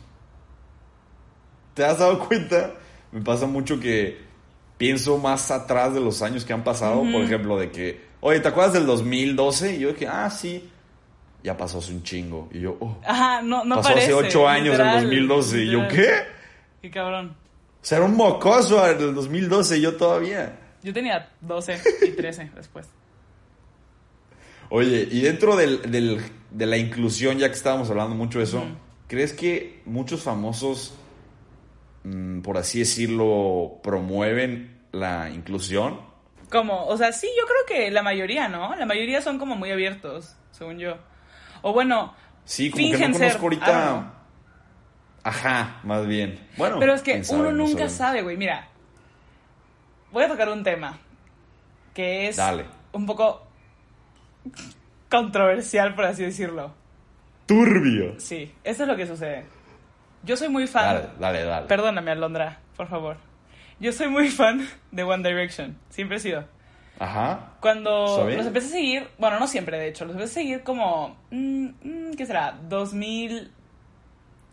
¿Te has dado cuenta? Me pasa mucho que pienso más atrás de los años que han pasado. Por ejemplo, de que, oye, ¿te acuerdas del 2012? Y yo dije, ah, sí. Ya pasó hace un chingo. Y yo, oh, Ajá, no, no pasó parece. hace ocho años, literal, el 2012. Y yo. ¿qué? Qué cabrón. O sea, era un mocoso en el 2012 y yo todavía. Yo tenía 12 y 13 después. Oye, y dentro del, del- de la inclusión, ya que estábamos hablando mucho de eso, ¿crees que muchos famosos, por así decirlo, promueven la inclusión? Como, o sea, sí, yo creo que la mayoría, ¿no? La mayoría son como muy abiertos, según yo. O bueno, Sí, como que no conozco ahorita. Ajá, más bien. Bueno, Pero es que sabe, uno no nunca sabe, güey. Mira, voy a tocar un tema que es Dale. un poco controversial, por así decirlo. Turbio. Sí, eso es lo que sucede. Yo soy muy fan. Dale, dale, dale. Perdóname, Alondra, por favor. Yo soy muy fan de One Direction. Siempre he sido. Ajá. Cuando los empecé a seguir, bueno, no siempre, de hecho, los empecé a seguir como, mm, mm, ¿qué será? ¿2013,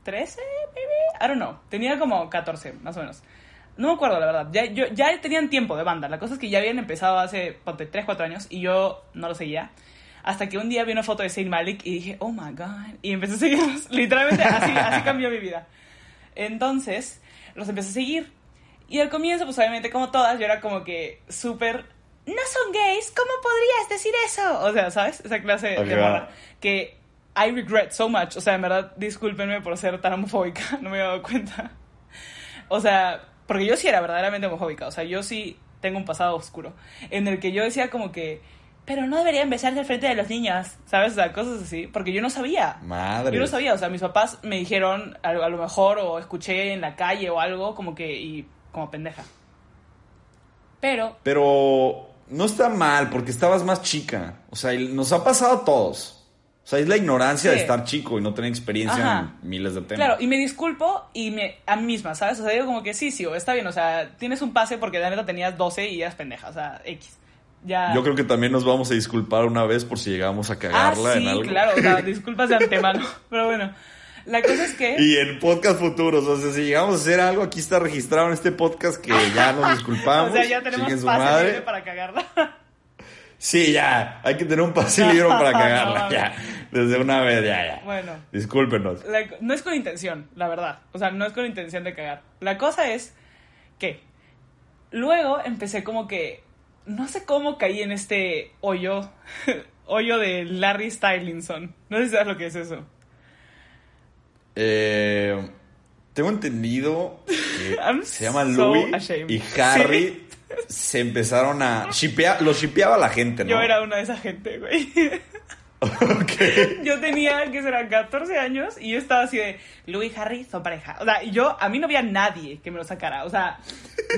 maybe? I don't know. Tenía como 14, más o menos. No me acuerdo, la verdad. Ya, yo, ya tenían tiempo de banda. La cosa es que ya habían empezado hace, ponte, 3, 4 años y yo no lo seguía. Hasta que un día vi una foto de Saint Malik y dije, oh my god. Y empecé a seguirlos. Literalmente así, así cambió mi vida. Entonces, los empecé a seguir. Y al comienzo, pues obviamente, como todas, yo era como que súper. No son gays, ¿cómo podrías decir eso? O sea, ¿sabes? Esa clase de Ok, morra. Que I regret so much. O sea, en verdad, discúlpenme por ser tan homofóbica. No me había dado cuenta. O sea, porque yo sí era verdaderamente homofóbica. O sea, yo sí tengo un pasado oscuro. En el que yo decía como que. Pero no deberían besarse al frente de los niños. ¿Sabes? O sea, cosas así. Porque yo no sabía. Madre. Yo no sabía, o sea, mis papás me dijeron a, a lo mejor o escuché en la calle o algo como que y como pendeja. Pero Pero no está mal porque estabas más chica. O sea, nos ha pasado a todos. O sea, es la ignorancia de estar chico y no tener experiencia Ajá. en miles de temas. claro, y me disculpo y me a mí misma, ¿sabes? O sea, digo como que sí, sí, o está bien, o sea, tienes un pase porque la neta tenías 12 y eras pendeja, o sea, X. Ya Yo creo que también nos vamos a disculpar una vez por si llegamos a Ah, cagarla sí, en algo. claro, o sea, disculpas de antemano, pero bueno. La cosa es que Y en podcast futuros, o sea, si llegamos a hacer algo, aquí está registrado en este podcast que ya nos disculpamos. o sea, ya tenemos pase madre. libre para cagarla. Sí, ya, hay que tener un pase libre para cagarla, ya. Desde una vez, ya, ya. Bueno. Discúlpenos. La- no es con intención, la verdad. O sea, no es con intención de cagar. La cosa es que luego empecé como que. No sé cómo caí en este hoyo. hoyo de Larry Stylinson. No sé si sabes lo que es eso. Eh, tengo entendido que I'm se llama so Louis ashamed. y Harry se empezaron a shipear, lo shipeaba la gente, ¿no? Yo era una de esa gente, güey. Ok. Yo tenía, que serán 14 años y yo estaba así de, Louis y Harry son pareja. O sea, y yo, a mí no había nadie que me lo sacara. O sea,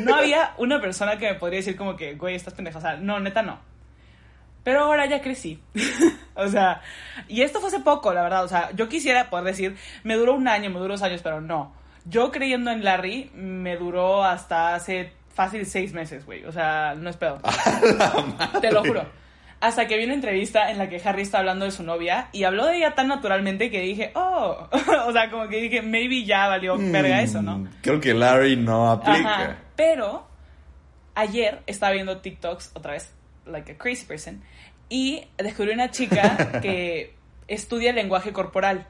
no había una persona que me podría decir como que, güey, estás pendeja. O sea, no, neta no. Pero ahora ya crecí. o sea, y esto fue hace poco, la verdad. O sea, yo quisiera poder decir, me duró un año, me duró dos años, pero no. Yo creyendo en Larry, me duró hasta hace fácil seis meses, güey. O sea, no es pedo. Te lo juro. Hasta que vi una entrevista en la que Harry está hablando de su novia y habló de ella tan naturalmente que dije, oh, o sea, como que dije, maybe ya valió verga eso, ¿no? Mm, Creo que Larry no aplica. Ajá. Pero ayer estaba viendo TikToks otra vez, like a crazy person, y descubrí una chica que estudia lenguaje corporal.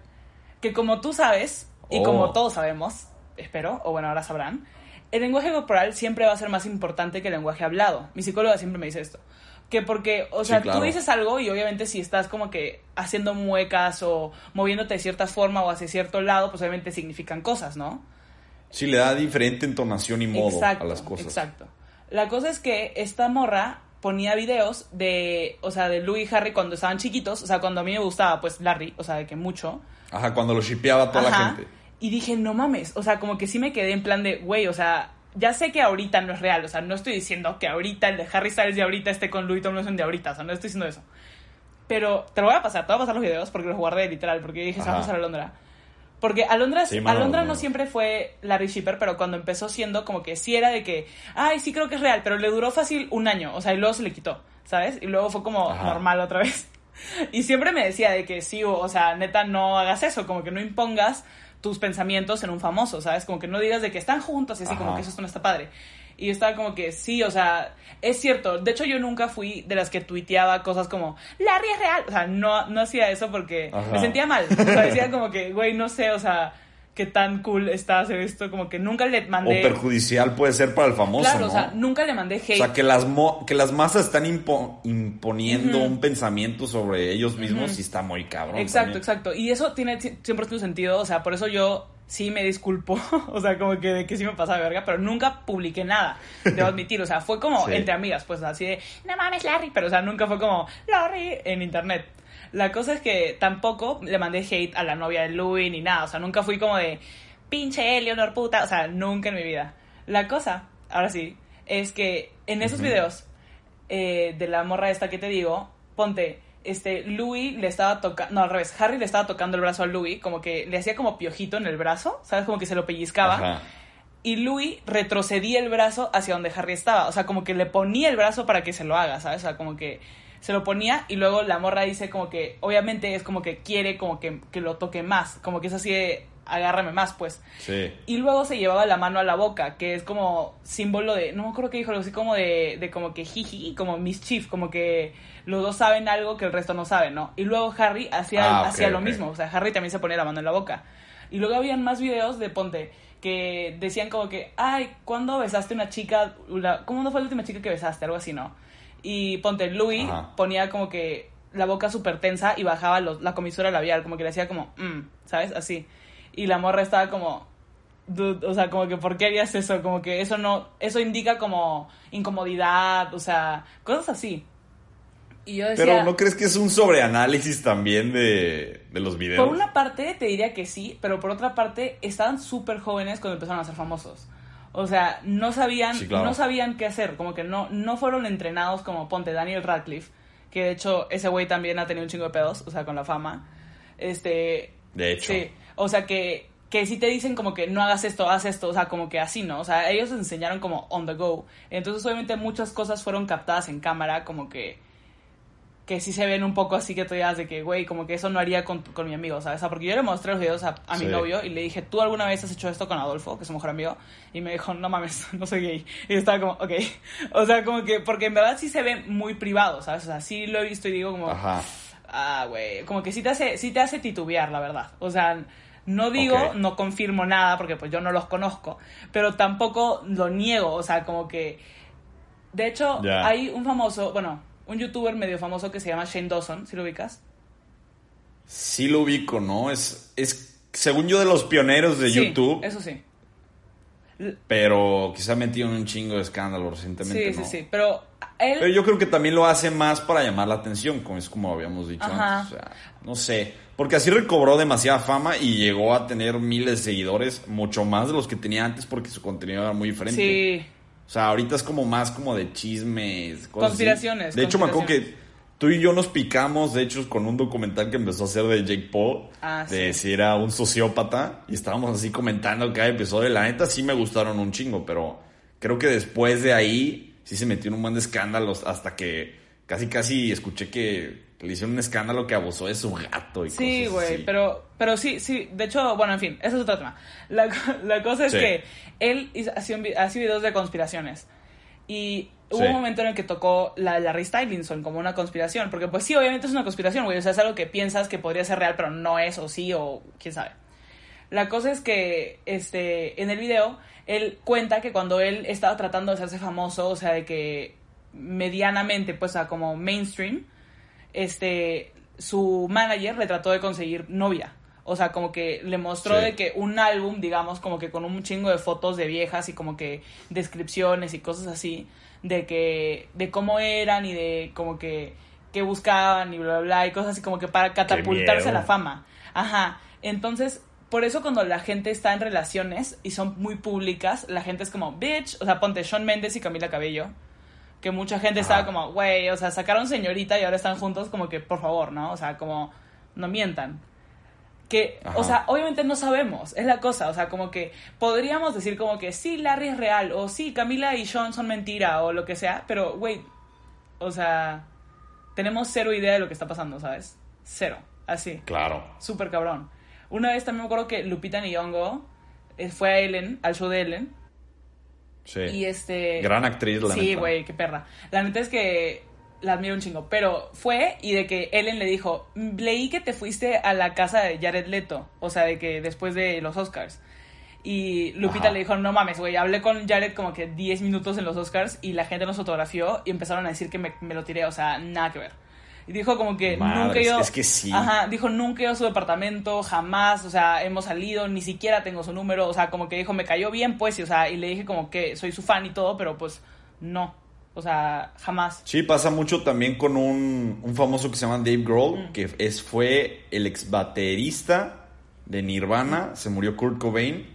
Que como tú sabes, y Oh. como todos sabemos, espero, o bueno, ahora sabrán, el lenguaje corporal siempre va a ser más importante que el lenguaje hablado. Mi psicóloga siempre me dice esto. Que porque, o Sí, sea, claro. tú dices algo y obviamente si estás como que haciendo muecas o moviéndote de cierta forma o hacia cierto lado, pues obviamente significan cosas, ¿no? Sí, le da diferente entonación y modo a las cosas. Exacto. La cosa es que esta morra ponía videos de, o sea, de Louis y Harry cuando estaban chiquitos, o sea, cuando a mí me gustaba, pues, Larry, o sea, de que mucho. Ajá, cuando lo shipeaba toda la gente. Y dije, no mames, o sea, como que sí me quedé en plan de, güey, o sea, ya sé que ahorita no es real, o sea, no estoy diciendo que ahorita el de Harry Styles de ahorita esté con Louis Tomlinson de ahorita, o sea, no estoy diciendo eso. Pero te lo voy a pasar, te voy a pasar los videos porque los guardé literal, porque dije, se va a pasar a Londra. Porque Alondra, Sí, mano, Alondra no siempre fue Larry Shipper, pero cuando empezó siendo como que sí era de que, ay, sí creo que es real, pero le duró fácil un año, o sea, y luego se le quitó, ¿sabes? Y luego fue como Ajá. normal otra vez. Y siempre me decía de que sí, o, o sea, neta, no hagas eso, como que no impongas tus pensamientos en un famoso, ¿sabes? Como que no digas de que están juntos y así, como que eso no está padre. Y yo estaba como que sí, o sea, es cierto. De hecho, yo nunca fui de las que tuiteaba cosas como, Larry es real. O sea, no, no hacía eso porque Ajá. me sentía mal. O sea, decía como que, güey, no sé, o sea, qué tan cool está hacer esto. Como que nunca le O mandé... perjudicial puede ser para el famoso, claro, ¿no? o sea, nunca le mandé hate. O sea, que las, mo- que las masas están impo- imponiendo un pensamiento sobre ellos mismos y está muy cabrón. Exacto, también. exacto. Y eso tiene 100% sentido. O sea, por eso yo sí me disculpo. o sea, como que de que sí me pasaba de verga, pero nunca publiqué nada. Debo admitir. O sea, fue como Sí. entre amigas, pues así de, no mames, Larry. Pero, o sea, nunca fue como, Larry, en internet. La cosa es que tampoco le mandé hate a la novia de Louis ni nada. O sea, nunca fui como de, pinche Eleanor puta. O sea, nunca en mi vida. La cosa, ahora sí, es que en esos videos eh, de la morra esta que te digo, ponte, este, Louis le estaba tocando, no, al revés, Harry le estaba tocando el brazo a Louis, como que le hacía como piojito en el brazo, ¿sabes? Como que se lo pellizcaba. Ajá. Y Louis retrocedía el brazo hacia donde Harry estaba, o sea, como que le ponía el brazo para que se lo haga, ¿sabes? O sea, como que se lo ponía y luego la morra dice como que, obviamente es como que quiere como que, que lo toque más, como que es así de, agárrame más, pues. Sí. Y luego se llevaba la mano a la boca, que es como símbolo de, no me acuerdo qué dijo, algo así como de, de como que jiji, como mischief, como que los dos saben algo que el resto no sabe, ¿no? Y luego Harry hacía, Ah, hacía lo mismo, o sea, Harry también se ponía la mano en la boca. Y luego habían más videos de Ponte que decían como que, ay, ¿cuándo besaste una chica? La- ¿Cómo no fue la última chica que besaste? Algo así, ¿no? Y Ponte, Louis Ajá. ponía como que la boca súper tensa y bajaba los- la comisura labial, como que le hacía como, mm, ¿sabes? Así. Y la morra estaba como, dude, o sea, como que, ¿por qué harías eso? Como que eso no, eso indica como incomodidad, o sea, cosas así. Y yo decía, Pero ¿no crees que es un sobreanálisis también de, de los videos? por una parte te diría que sí, pero por otra parte estaban súper jóvenes cuando empezaron a ser famosos. O sea, no sabían, Sí, claro. no sabían qué hacer, como que no, no fueron entrenados como ponte Daniel Radcliffe, que de hecho ese güey también ha tenido un chingo de pedos, o sea, con la fama. Este, De hecho. Sí, o sea que, que si te dicen como que no hagas esto, haz esto, o sea, como que así, ¿no? O sea, ellos enseñaron como on the go. Entonces, obviamente, muchas cosas fueron captadas en cámara, como que que sí se ven un poco así que tú digas de que, güey, como que eso no haría con, con mi amigo, ¿sabes? O sea, porque yo le mostré los videos a, a mi Sí. novio y le dije, ¿tú alguna vez has hecho esto con Adolfo, que es su mejor amigo? Y me dijo, no mames, no soy gay. Y yo estaba como, ok. O sea, como que, porque en verdad sí se ve muy privado, ¿sabes? O sea, sí lo he visto y digo como, Ajá. Ah, güey, como que sí te hace, sí te hace titubear, la verdad. O sea, no digo, Ok. no confirmo nada porque pues yo no los conozco, pero tampoco lo niego, o sea, como que de hecho Ya. hay un famoso, bueno, un youtuber medio famoso que se llama Shane Dawson, ¿sí lo ubicas? Sí lo ubico, ¿no? Es, es según yo, de los pioneros de Sí, YouTube. Eso sí. Pero quizá metido en un chingo de escándalo recientemente. Sí, ¿no? sí, sí. Pero él. Pero yo creo que también lo hace más para llamar la atención, como es como habíamos dicho Ajá. antes. O sea, no sé. Porque así recobró demasiada fama y llegó a tener miles de seguidores, mucho más de los que tenía antes porque su contenido era muy diferente. Sí. O sea, ahorita es como más como de chismes, cosas así. Conspiraciones, De hecho, me acuerdo que tú y yo nos picamos, de hecho, con un documental que empezó a hacer de Jake Paul, Ah, de sí. si era un sociópata, y estábamos así comentando cada episodio. La neta sí me gustaron un chingo, pero creo que después de ahí sí se metió en un buen de escándalos hasta que casi casi escuché que le hicieron un escándalo que abusó de su gato y Sí, cosas güey, pero, pero sí, sí, de hecho, bueno, en fin, ese es otro tema. La, la cosa es Sí. que él hizo- hacía, hacía videos de conspiraciones y hubo Sí. un momento en el que tocó la Larry Stylinson como una conspiración, porque pues sí, obviamente es una conspiración, güey, o sea, es algo que piensas que podría ser real, pero no es, o sí, o quién sabe. La cosa es que este, en el video él cuenta que cuando él estaba tratando de hacerse famoso, o sea, de que medianamente, pues, a como mainstream, este, su manager le trató de conseguir novia. O sea, como que le mostró Sí. de que un álbum, digamos, como que con un chingo de fotos de viejas y como que descripciones y cosas así, de que, de cómo eran y de como que, que buscaban y bla, bla, bla, y cosas así como que para catapultarse a la fama. Ajá. Entonces, por eso cuando la gente está en relaciones y son muy públicas, la gente es como, bitch, o sea, ponte Sean Méndez y Camila Cabello que mucha gente estaba Ajá. como, güey, o sea, sacaron señorita y ahora están juntos, como que, por favor, ¿no? O sea, como, no mientan. Que, Ajá. o sea, obviamente no sabemos, es la cosa, o sea, como que podríamos decir como que sí, Larry es real, o sí, Camila y Sean son mentira, o lo que sea, pero, güey, o sea, tenemos cero idea de lo que está pasando, ¿sabes? Cero, así. Claro. Súper cabrón. Una vez también me acuerdo que Lupita Nyong'o eh, fue a Ellen, al show de Ellen, Sí. y este. Gran actriz, la Sí, güey, qué perra. La neta es que la admiro un chingo. Pero fue y de que Ellen le dijo: "Mm, Leí que te fuiste a la casa de Jared Leto. O sea, de que después de los Oscars. Y Lupita Ajá. le dijo: No mames, güey. Hablé con Jared como que 10 minutos en los Oscars y la gente nos fotografió y empezaron a decir que me, me lo tiré. O sea, nada que ver. Y dijo como que Madres, nunca he ido. es que sí. Ajá, dijo nunca he ido a su departamento, jamás, o sea, hemos salido, ni siquiera tengo su número, o sea, como que dijo, me cayó bien, pues, y, o sea, y le dije como que soy su fan y todo, pero pues no, o sea, jamás. Sí, pasa mucho también con un, un famoso que se llama Dave Grohl, Mm. que es, fue el ex baterista de Nirvana, se murió Kurt Cobain,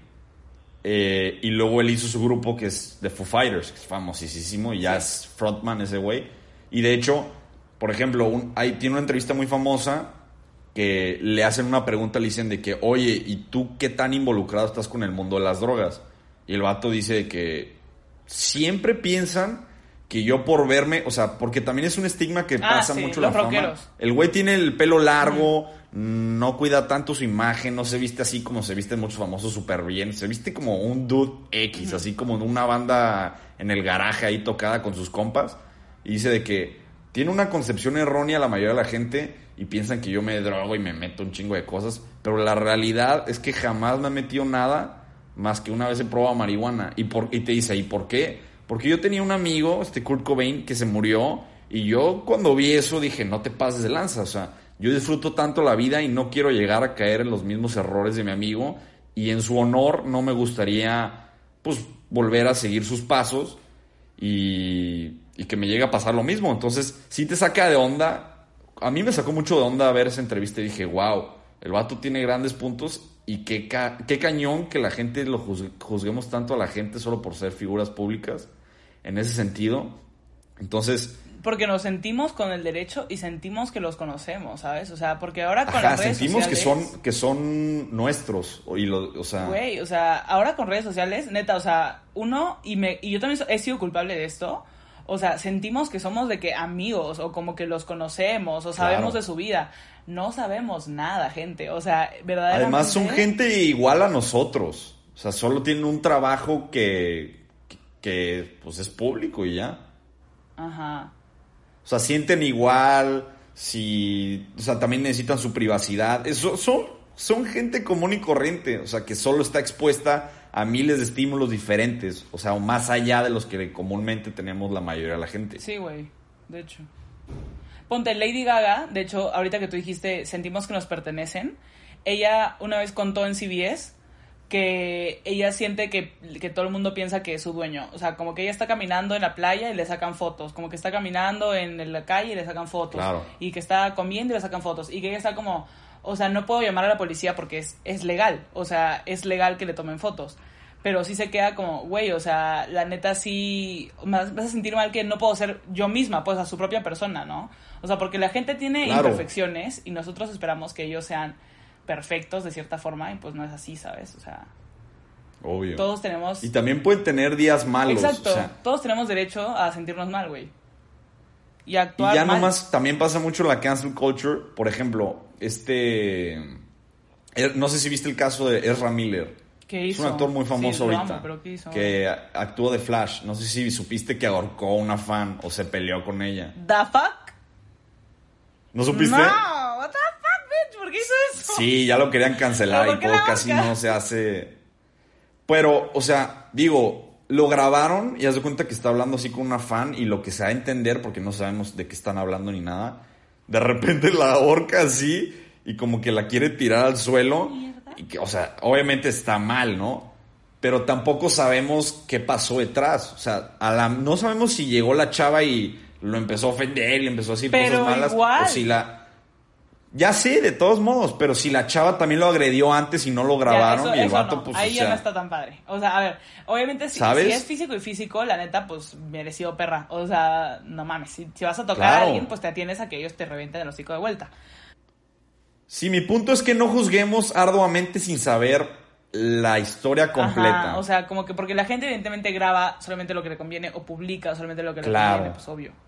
eh, y luego él hizo su grupo que es The Foo Fighters, que es famosísimo, y ya es frontman ese güey. Y de hecho, por ejemplo, un, hay, tiene una entrevista muy famosa que le hacen una pregunta, le dicen de que, oye, ¿y tú qué tan involucrado estás con el mundo de las drogas? Y el vato dice de que siempre piensan que yo por verme, o sea, porque también es un estigma que Ah, pasa sí, mucho la fama. El güey tiene el pelo largo, no cuida tanto su imagen, no se viste así como se visten muchos famosos súper bien, se viste como un dude X, así como una banda en el garaje ahí tocada con sus compas. Y dice de que tiene una concepción errónea la mayoría de la gente y piensan que yo me drogo y me meto un chingo de cosas, pero la realidad es que jamás me he metido nada más que una vez he probado marihuana. Y, por, y te dice, ¿y por qué? Porque yo tenía un amigo, este Kurt Cobain, que se murió y yo cuando vi eso dije, no te pases de lanza, o sea, yo disfruto tanto la vida y no quiero llegar a caer en los mismos errores de mi amigo y en su honor no me gustaría pues volver a seguir sus pasos y, y que me llegue a pasar lo mismo. Entonces, si te saca de onda, a mí me sacó mucho de onda ver esa entrevista y dije, wow, el vato tiene grandes puntos y qué, ca- qué cañón que la gente lo juzgue- juzguemos tanto a la gente solo por ser figuras públicas en ese sentido. Entonces, Porque nos sentimos con el derecho y sentimos que los conocemos, ¿sabes? O sea, porque ahora con ajá, las redes sentimos que sociales... son, que son nuestros. o- Y lo, o sea, Güey, o sea, ahora con redes sociales, neta, o sea, uno, y, me, y yo también he sido culpable de esto, o sea, sentimos que somos de que amigos, o como que los conocemos, o sabemos Claro. de su vida. No sabemos nada, gente, o sea, verdaderamente... Además son gente igual a nosotros. O sea, solo tienen un trabajo que, que, que, pues es público y ya. Ajá. O sea, sienten igual, si, o sea, también necesitan su privacidad. Eso, son, son gente común y corriente, o sea, que solo está expuesta a miles de estímulos diferentes, o sea, o más allá de los que comúnmente tenemos la mayoría de la gente. Sí, güey, de hecho. Ponte, Lady Gaga, de hecho, ahorita que tú dijiste, sentimos que nos pertenecen, ella una vez contó en CBS que ella siente que, que, todo el mundo piensa que es su dueño. O sea, como que ella está caminando en la playa y le sacan fotos. Como que está caminando en la calle y le sacan fotos. Y que está comiendo y le sacan fotos. Y que ella está como, o sea, no puedo llamar a la policía porque es, es legal. O sea, es legal que le tomen fotos. Pero sí se queda como, güey, o sea, la neta sí vas a sentir mal que no puedo ser yo misma, pues a su propia persona, ¿no? O sea, porque la gente tiene imperfecciones y nosotros esperamos que ellos sean perfectos de cierta forma y pues no es así, ¿sabes? O sea... Obvio. Todos tenemos... Y también pueden tener días malos. Exacto. Todos tenemos derecho a sentirnos mal, güey. Y actuar Y ya nomás también pasa mucho la cancel culture. Por ejemplo, este... Er, no sé si viste el caso de Ezra Miller. ¿Qué hizo? Es un actor muy famoso ahorita. pero ¿qué hizo? Que actuó de Flash. No sé si supiste que ahorcó a una fan o se peleó con ella. ¿The fuck? ¿No supiste? No. ¿Por qué hizo eso? Sí, ya lo querían cancelar y todo casi no se hace. Pero, o sea, digo, lo grabaron y haz de cuenta que está hablando así con una fan y lo que se da a entender, porque no sabemos de qué están hablando ni nada, de repente la ahorca así y como que la quiere tirar al suelo. Y que, o sea, obviamente está mal, ¿no? Pero tampoco sabemos qué pasó detrás. O sea, a la, no sabemos si llegó la chava y lo empezó a ofender y empezó a decir cosas malas. O si la ya sé, de todos modos, pero si la chava también lo agredió antes y no lo grabaron y el vato, pues. Ahí ya no está tan padre. O sea, a ver, obviamente si, si, es físico y físico, la neta, pues merecido perra. O sea, no mames, si, vas a tocar a alguien, pues te atienes a que ellos te revienten el hocico de vuelta. Sí, mi punto es que no juzguemos arduamente sin saber la historia completa. o sea, como que porque la gente evidentemente graba solamente lo que le conviene o publica solamente lo que le conviene, pues obvio.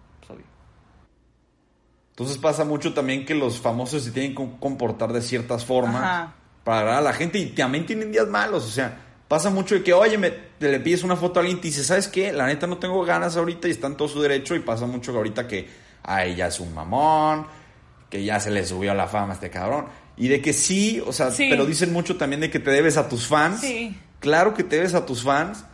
Entonces pasa mucho también que los famosos se tienen que comportar de ciertas formas para agradar a la gente y también tienen días malos. O sea, pasa mucho de que, oye, me, le pides una foto a alguien y te dice, ¿sabes qué? La neta no tengo ganas ahorita y está en todo su derecho. Y pasa mucho que ahorita que, ay, ya es un mamón, que ya se le subió la fama a este cabrón. Y de que sí, o sea, pero dicen mucho también de que te debes a tus fans. Sí. Claro que te debes a tus fans,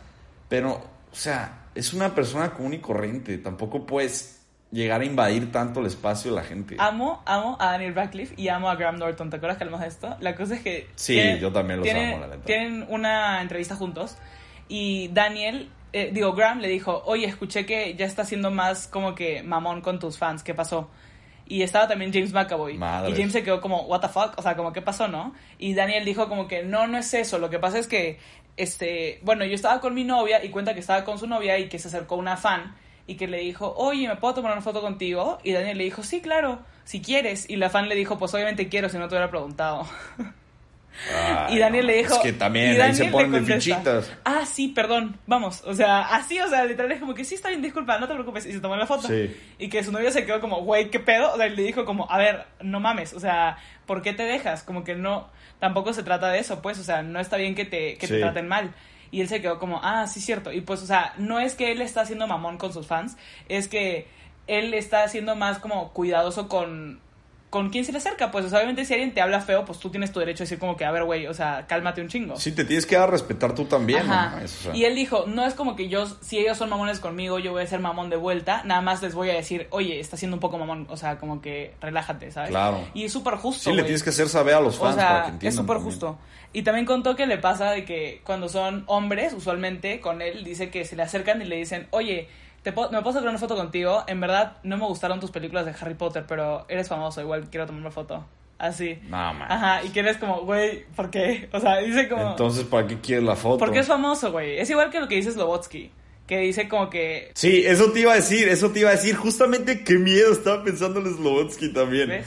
pero, o sea, es una persona común y corriente. Tampoco puedes llegar a invadir tanto el espacio de la gente. Amo, amo a Daniel Radcliffe y amo a Graham Norton. ¿Te acuerdas que hablamos de esto? La cosa es que. Sí, yo también los amo, la neta. Tienen una entrevista juntos y Daniel, eh, digo, Graham le dijo: Oye, escuché que ya está siendo más como que mamón con tus fans. ¿Qué pasó? Y estaba también James McAvoy. Y James se quedó como, ¿What the fuck? O sea, como, ¿qué pasó, no? Y Daniel dijo como que, no, no es eso. Lo que pasa es que, este, bueno, yo estaba con mi novia y cuenta que estaba con su novia y que se acercó una fan y que le dijo, oye, ¿me puedo tomar una foto contigo? Y Daniel le dijo, sí, claro, si quieres. Y la fan le dijo, pues obviamente quiero, si no te hubiera preguntado. y Daniel le dijo. Es que también ahí se ponen de fichitas. Ah, sí, perdón, vamos. O sea, así, o sea, literal es como que sí está bien, disculpa, no te preocupes. Y se tomó la foto. Y que su novia se quedó como, güey, ¿qué pedo? O sea, le dijo como, a ver, no mames, o sea, ¿por qué te dejas? Como que no, tampoco se trata de eso, pues, o sea, no está bien que te, que te traten mal. Y él se quedó como, ah, sí, cierto. Y pues, o sea, no es que él está haciendo mamón con sus fans, es que él está haciendo más como cuidadoso con, con quién se le acerca. Pues, obviamente, si alguien te habla feo, pues tú tienes tu derecho a decir como que, a ver, güey, o sea, cálmate un chingo. Sí, te tienes que dar a respetar tú también. Y él dijo, no es como que yo, si ellos son mamones conmigo, yo voy a ser mamón de vuelta. Nada más les voy a decir, oye, está siendo un poco mamón. O sea, como que relájate, ¿sabes? Claro. Y es súper justo. Sí, le tienes que hacer saber a los fans para que entiendan. Es súper justo. Y también contó que le pasa de que cuando son hombres, usualmente con él, dice que se le acercan y le dicen, oye, ¿te ¿me puedo sacar una foto contigo? En verdad, no me gustaron tus películas de Harry Potter, pero eres famoso, igual quiero tomar una foto. Así. No, man. Ajá, y que eres como, güey, ¿por qué? O sea, dice como... Entonces, ¿para qué quieres la foto? Porque es famoso, güey. Es igual que lo que dice Slobotsky. Que dice como que... Sí, eso te iba a decir, eso te iba a decir. Justamente qué miedo estaba pensando en Slobotsky también. ¿Ves?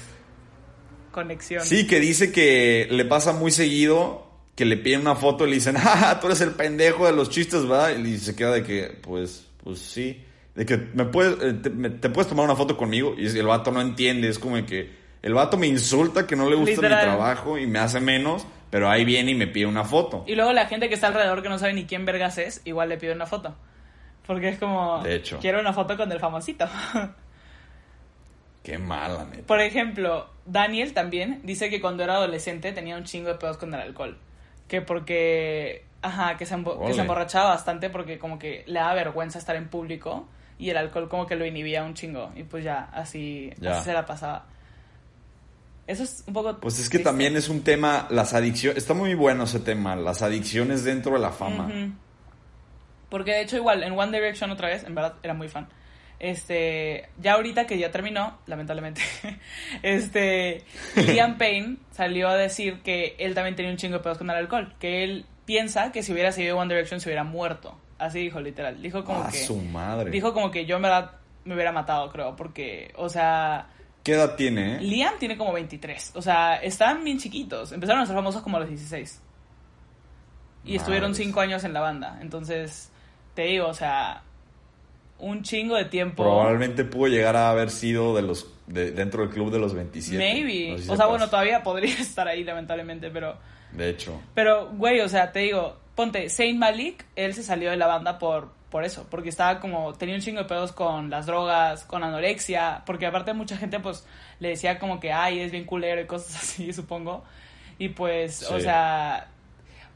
conexión. Sí, que dice que le pasa muy seguido que le piden una foto y le dicen, ah, tú eres el pendejo de los chistes, ¿verdad? Y se queda de que, pues, pues sí. De que me puedes, eh, te, puedes tomar una foto conmigo y el vato no entiende, es como que el vato me insulta que no le gusta mi trabajo y me hace menos, pero ahí viene y me pide una foto. Y luego la gente que está alrededor que no sabe ni quién vergas es, igual le pide una foto. Porque es como, de hecho. quiero una foto con el famosito. Qué mala, neta. Por ejemplo, Daniel también dice que cuando era adolescente tenía un chingo de pedos con el alcohol. Que porque, ajá, que se, que se emborrachaba bastante porque como que le da vergüenza estar en público y el alcohol como que lo inhibía un chingo. Y pues ya, así, así se la pasaba. Eso es un poco... Pues es que triste. también es un tema, las adicciones, está muy bueno ese tema, las adicciones dentro de la fama. Porque de hecho igual, en One Direction otra vez, en verdad era muy fan. Este, ya ahorita que ya terminó, lamentablemente, este, Liam Payne salió a decir que él también tenía un chingo de pedos con el alcohol, que él piensa que si hubiera seguido One Direction se hubiera muerto. Así dijo literal. Dijo como Ah, que su madre. dijo como que yo en verdad me hubiera matado, creo, porque o sea, ¿Qué edad tiene? eh? Liam tiene como 23, o sea, están bien chiquitos. Empezaron a ser famosos como a los 16. Y estuvieron Madres. 5 años en la banda. Entonces, te digo, o sea, un chingo de tiempo. Probablemente pudo llegar a haber sido de los de, dentro del club de los 27. Maybe. No sé si o sea, bueno, todavía podría estar ahí, lamentablemente, pero. De hecho. Pero, güey, o sea, te digo, ponte, Saint Malik, él se salió de la banda por, por eso, porque estaba como, tenía un chingo de pedos con las drogas, con anorexia, porque aparte mucha gente, pues, le decía como que, ay, es bien culero y cosas así, supongo. Y pues, Sí. o sea,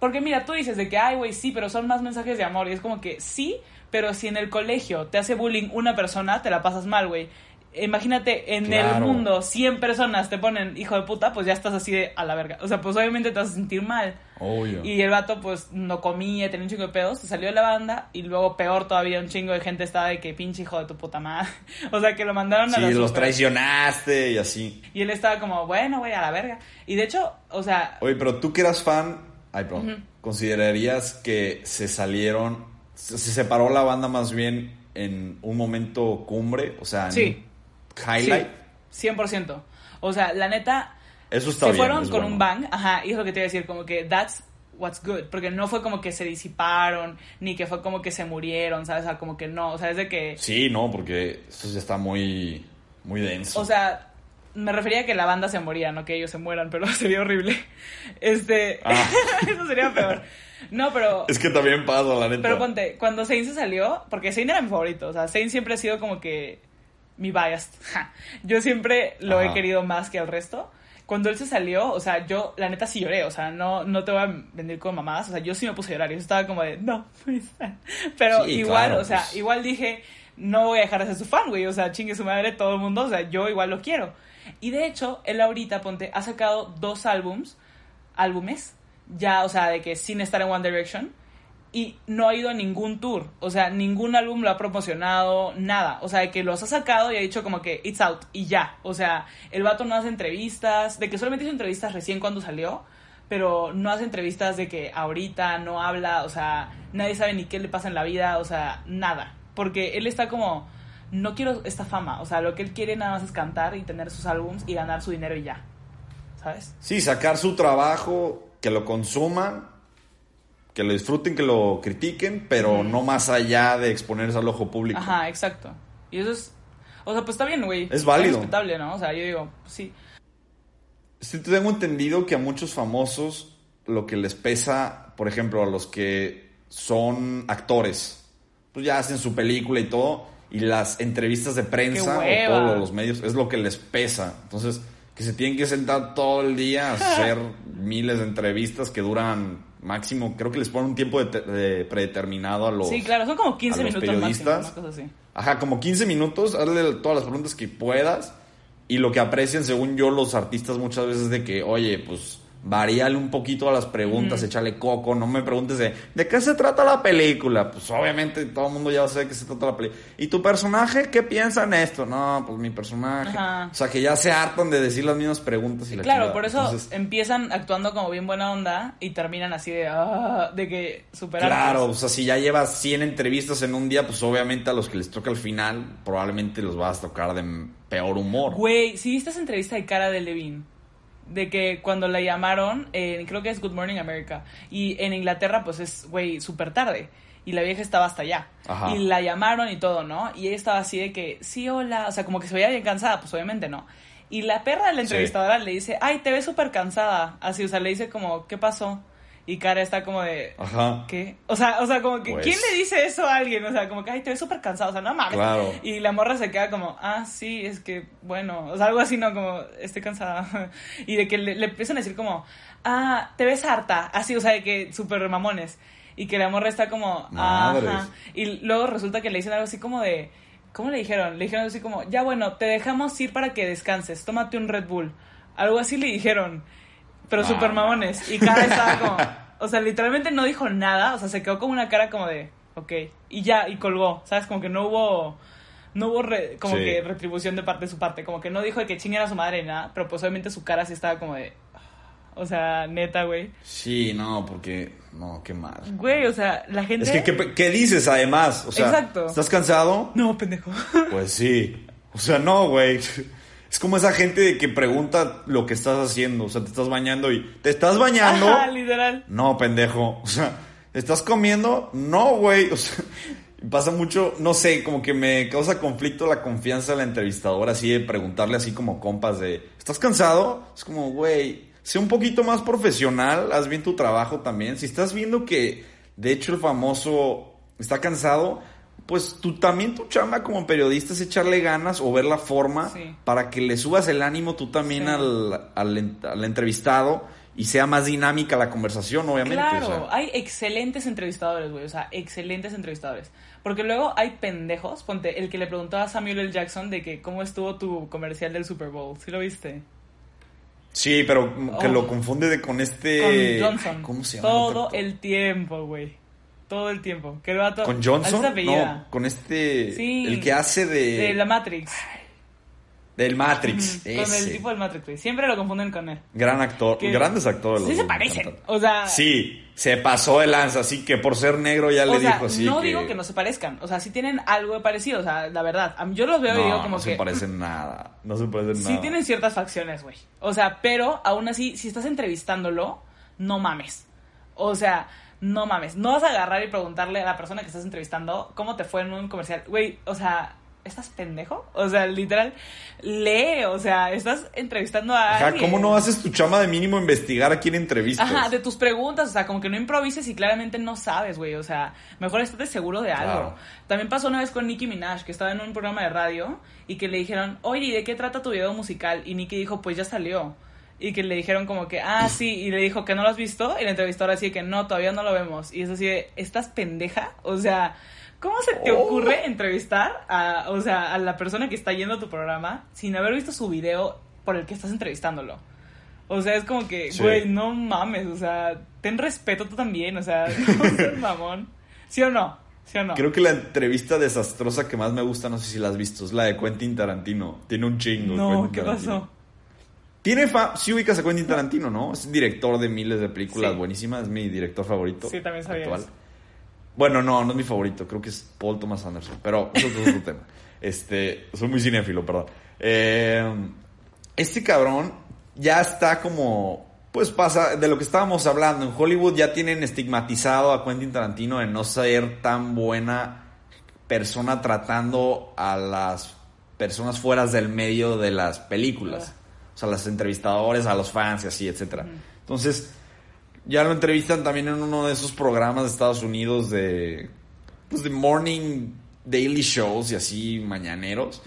porque mira, tú dices de que, ay, güey, sí, pero son más mensajes de amor, y es como que, sí, pero si en el colegio te hace bullying una persona, te la pasas mal, güey. Imagínate, en el mundo, 100 personas te ponen hijo de puta, pues ya estás así de a la verga. O sea, pues obviamente te vas a sentir mal. Obvio. Y el vato, pues, no comía, tenía un chingo de pedos, se salió de la banda y luego, peor todavía, un chingo de gente estaba de que pinche hijo de tu puta madre. o sea, que lo mandaron a Sí, la los super. traicionaste y así. Y él estaba como, bueno, güey, a la verga. Y de hecho, o sea, Oye, pero tú que eras fan, ay, perdón. ¿considerarías que se salieron, se, se separó la banda más bien en un momento cumbre? O sea, Sí. Highlight. sí, 100%. O sea, la neta, Eso está se bien. fueron es con bueno. un bang, ajá, y es lo que te iba a decir, como que that's what's good, porque no fue como que se disiparon, ni que fue como que se murieron, ¿sabes? O sea, como que no, o sea, es de que... Sí, no, porque eso ya está muy, muy denso. O sea, me refería a que la banda se moría, no que ellos se mueran, pero sería horrible. Este, Ah. eso sería peor. No, pero es que también pasa, la neta. pero ponte, cuando Zayn se salió, porque Zayn era mi favorito, o sea, Zayn siempre ha sido como que mi bias. Ja. Yo siempre lo he querido más que al resto. Cuando él se salió, o sea, yo la neta sí lloré, o sea, no, no te voy a venir con mamadas, o sea, yo sí me puse a llorar y yo estaba como de, no, pero Sí, igual, claro, o sea, pues. igual dije, no voy a dejar de ser su fan, güey, o sea, chingue su madre todo el mundo, o sea, yo igual lo quiero. Y de hecho, él ahorita, ponte, ha sacado dos álbums, álbumes, ya, o sea, de que sin estar en One Direction, y no ha ido a ningún tour, o sea, ningún álbum lo ha promocionado, nada, o sea, de que los ha sacado y ha dicho como que it's out y ya, o sea, el vato no hace entrevistas, de que solamente hizo entrevistas recién cuando salió, pero no hace entrevistas de que ahorita no habla, o sea, nadie sabe ni qué le pasa en la vida, o sea, nada, porque él está como, no quiero esta fama, o sea, lo que él quiere nada más es cantar y tener sus álbums y ganar su dinero y ya, ¿sabes? Sí, sacar su trabajo, que lo consuman, que lo disfruten, que lo critiquen, pero no más allá de exponerse al ojo público. Ajá, exacto. Y eso es. O sea, pues está bien, güey. Es válido. respetable, ¿no? O sea, yo digo, sí. Sí, tengo entendido que a muchos famosos lo que les pesa, por ejemplo, a los que son actores, pues ya hacen su película y todo, y las entrevistas de prensa ¡Qué o todos los medios es lo que les pesa. Entonces, que se tienen que sentar todo el día a hacer miles de entrevistas que duran máximo, creo que les ponen un tiempo de- de predeterminado a los... Sí, claro, son como 15 a los minutos máximo, periodistas. una cosa así. Ajá, como 15 minutos, hazle todas las preguntas que puedas. Y lo que aprecian, según yo, los artistas muchas veces de que, oye, pues varíale un poquito a las preguntas, échale coco, no me preguntes de, ¿de qué se trata la película? Pues obviamente todo el mundo ya sabe de qué se trata la película. ¿Y tu personaje qué piensa en esto? No, pues mi personaje. Ajá. O sea, que ya se hartan de decir las mismas preguntas y la Claro, por eso Entonces, empiezan actuando como bien buena onda y terminan así de. ah, de que superar. Claro, o sea, si ya llevas 100 entrevistas en un día, pues obviamente a los que les toca al final, probablemente los vas a tocar de peor humor. Güey, si viste esa entrevista de cara de Levine, de que cuando la llamaron, eh, creo que es Good Morning America, y en Inglaterra pues es, güey, súper tarde, y la vieja estaba hasta allá, Ajá. y la llamaron y todo, ¿no? Y ella estaba así de que, sí, hola, o sea, como que se veía bien cansada, pues obviamente no. Y la perra de la Sí. entrevistadora le dice, ay, te ves súper cansada, así, o sea, le dice como, ¿qué pasó? Y Cara está como de, Ajá. ¿qué? O sea, o sea, como que, Pues- ¿quién le dice eso a alguien? O sea, como que, ay, te ves súper cansado, o sea, no mames. Claro. Y la morra se queda como, ah, sí, es que, bueno, o sea, algo así, ¿no? Como, estoy cansada. Y de que le, le empiezan a decir como, ah, te ves harta, así, o sea, de que súper mamones. Y que la morra está como, Madres. ajá. Y luego resulta que le dicen algo así como de, ¿cómo le dijeron? Le dijeron así como, ya bueno, te dejamos ir para que descanses, tómate un Red Bull. Algo así le dijeron. Pero super Ah. mamones. Y cara estaba como. O sea, literalmente no dijo nada. O sea, se quedó con una cara como de. Ok. Y ya, y colgó. ¿Sabes? Como que no hubo. No hubo re- como Sí. que retribución de parte de su parte. Como que no dijo de que chinguen a su madre nada. Pero pues obviamente su cara sí estaba como de. O sea, neta, güey. Sí, no, porque. No, qué mal. Güey, o sea, la gente. Es que, ¿qué, qué dices además? O sea, Exacto. ¿estás cansado? No, pendejo. Pues sí. O sea, no, güey. Es como esa gente de que pregunta lo que estás haciendo. O sea, te estás bañando y. ¿Te estás bañando? Ajá, literal. No, pendejo. O sea, ¿estás comiendo? No, güey. O sea, pasa mucho, no sé, como que me causa conflicto la confianza de la entrevistadora, así de preguntarle así como compas de, ¿estás cansado? Es como, güey, sé un poquito más profesional, haz bien tu trabajo también. Si estás viendo que, de hecho, el famoso está cansado, pues tú también tu chamba como periodista es echarle ganas o ver la forma Sí. para que le subas el ánimo tú también Sí. al, al al entrevistado y sea más dinámica la conversación, obviamente. Claro, o sea. hay excelentes entrevistadores, güey. O sea, excelentes entrevistadores. Porque luego hay pendejos. Ponte, el que le preguntó a Samuel L. Jackson de que cómo estuvo tu comercial del Super Bowl. ¿Sí lo viste? Sí, pero que Oh. lo confunde de con este... Con Johnson. ¿Cómo se llama? Todo el tiempo, güey. Todo el tiempo. Que el vato- ¿Con Johnson? No, con este... Sí. El que hace de... De la Matrix. Del Matrix. Con el tipo del Matrix, güey. Siempre lo confunden con él. Gran actor. Que- Grandes actores. Sí los se parecen. O sea... Sí, se pasó de lanza, así que por ser negro ya le sea, dijo así no que... digo que no se parezcan. O sea, sí tienen algo de parecido. O sea, la verdad. Yo los veo y No, digo como no que... se parecen nada. No se parecen Sí nada. tienen ciertas facciones, güey. O sea, pero aún así, si estás entrevistándolo, no mames. O sea, no mames. No vas a agarrar y preguntarle a la persona que estás entrevistando cómo te fue en un comercial. Güey, o sea, ¿estás pendejo? O sea, literal, lee. O sea, estás entrevistando a Ajá, alguien. ¿cómo no haces tu chama de mínimo investigar a quién entrevistas? Ajá, de tus preguntas, o sea, como que no improvises y claramente no sabes, güey, o sea, mejor estate seguro de algo. Claro. También pasó una vez con Nicki Minaj, que estaba en un programa de radio y que le dijeron, oye, ¿y de qué trata tu video musical? Y Nicki dijo, pues ya salió. Y que le dijeron como que, ah, sí, y le dijo que no lo has visto, y la entrevistadora así de que no, todavía no lo vemos. Y es así de, ¿estás pendeja? O sea, ¿cómo se te Oh. ocurre entrevistar a, o sea, a la persona que está yendo a tu programa sin haber visto su video por el que estás entrevistándolo? O sea, es como que, Sí. güey, no mames, o sea, ten respeto tú también, o sea, no seas mamón. ¿Sí o no? ¿Sí o no? Creo que la entrevista desastrosa que más me gusta, no sé si la has visto, es la de Quentin Tarantino. Tiene un chingo. no, Quentin ¿qué Tarantino. pasó? Tiene fa sí ubicas a Quentin Tarantino, ¿no? Es director de miles de películas Sí. buenísimas, es mi director favorito. Sí, también sabía. Bueno, no, no es mi favorito, creo que es Paul Thomas Anderson, pero eso es otro tema. Este, soy muy cinéfilo, perdón. Eh, este cabrón ya está como, pues pasa, de lo que estábamos hablando, en Hollywood ya tienen estigmatizado a Quentin Tarantino de no ser tan buena persona tratando a las personas fuera del medio de las películas. O sea, a los entrevistadores, a los fans y así, etcétera. Entonces, ya lo entrevistan también en uno de esos programas de Estados Unidos de, pues, de morning daily shows y así mañaneros.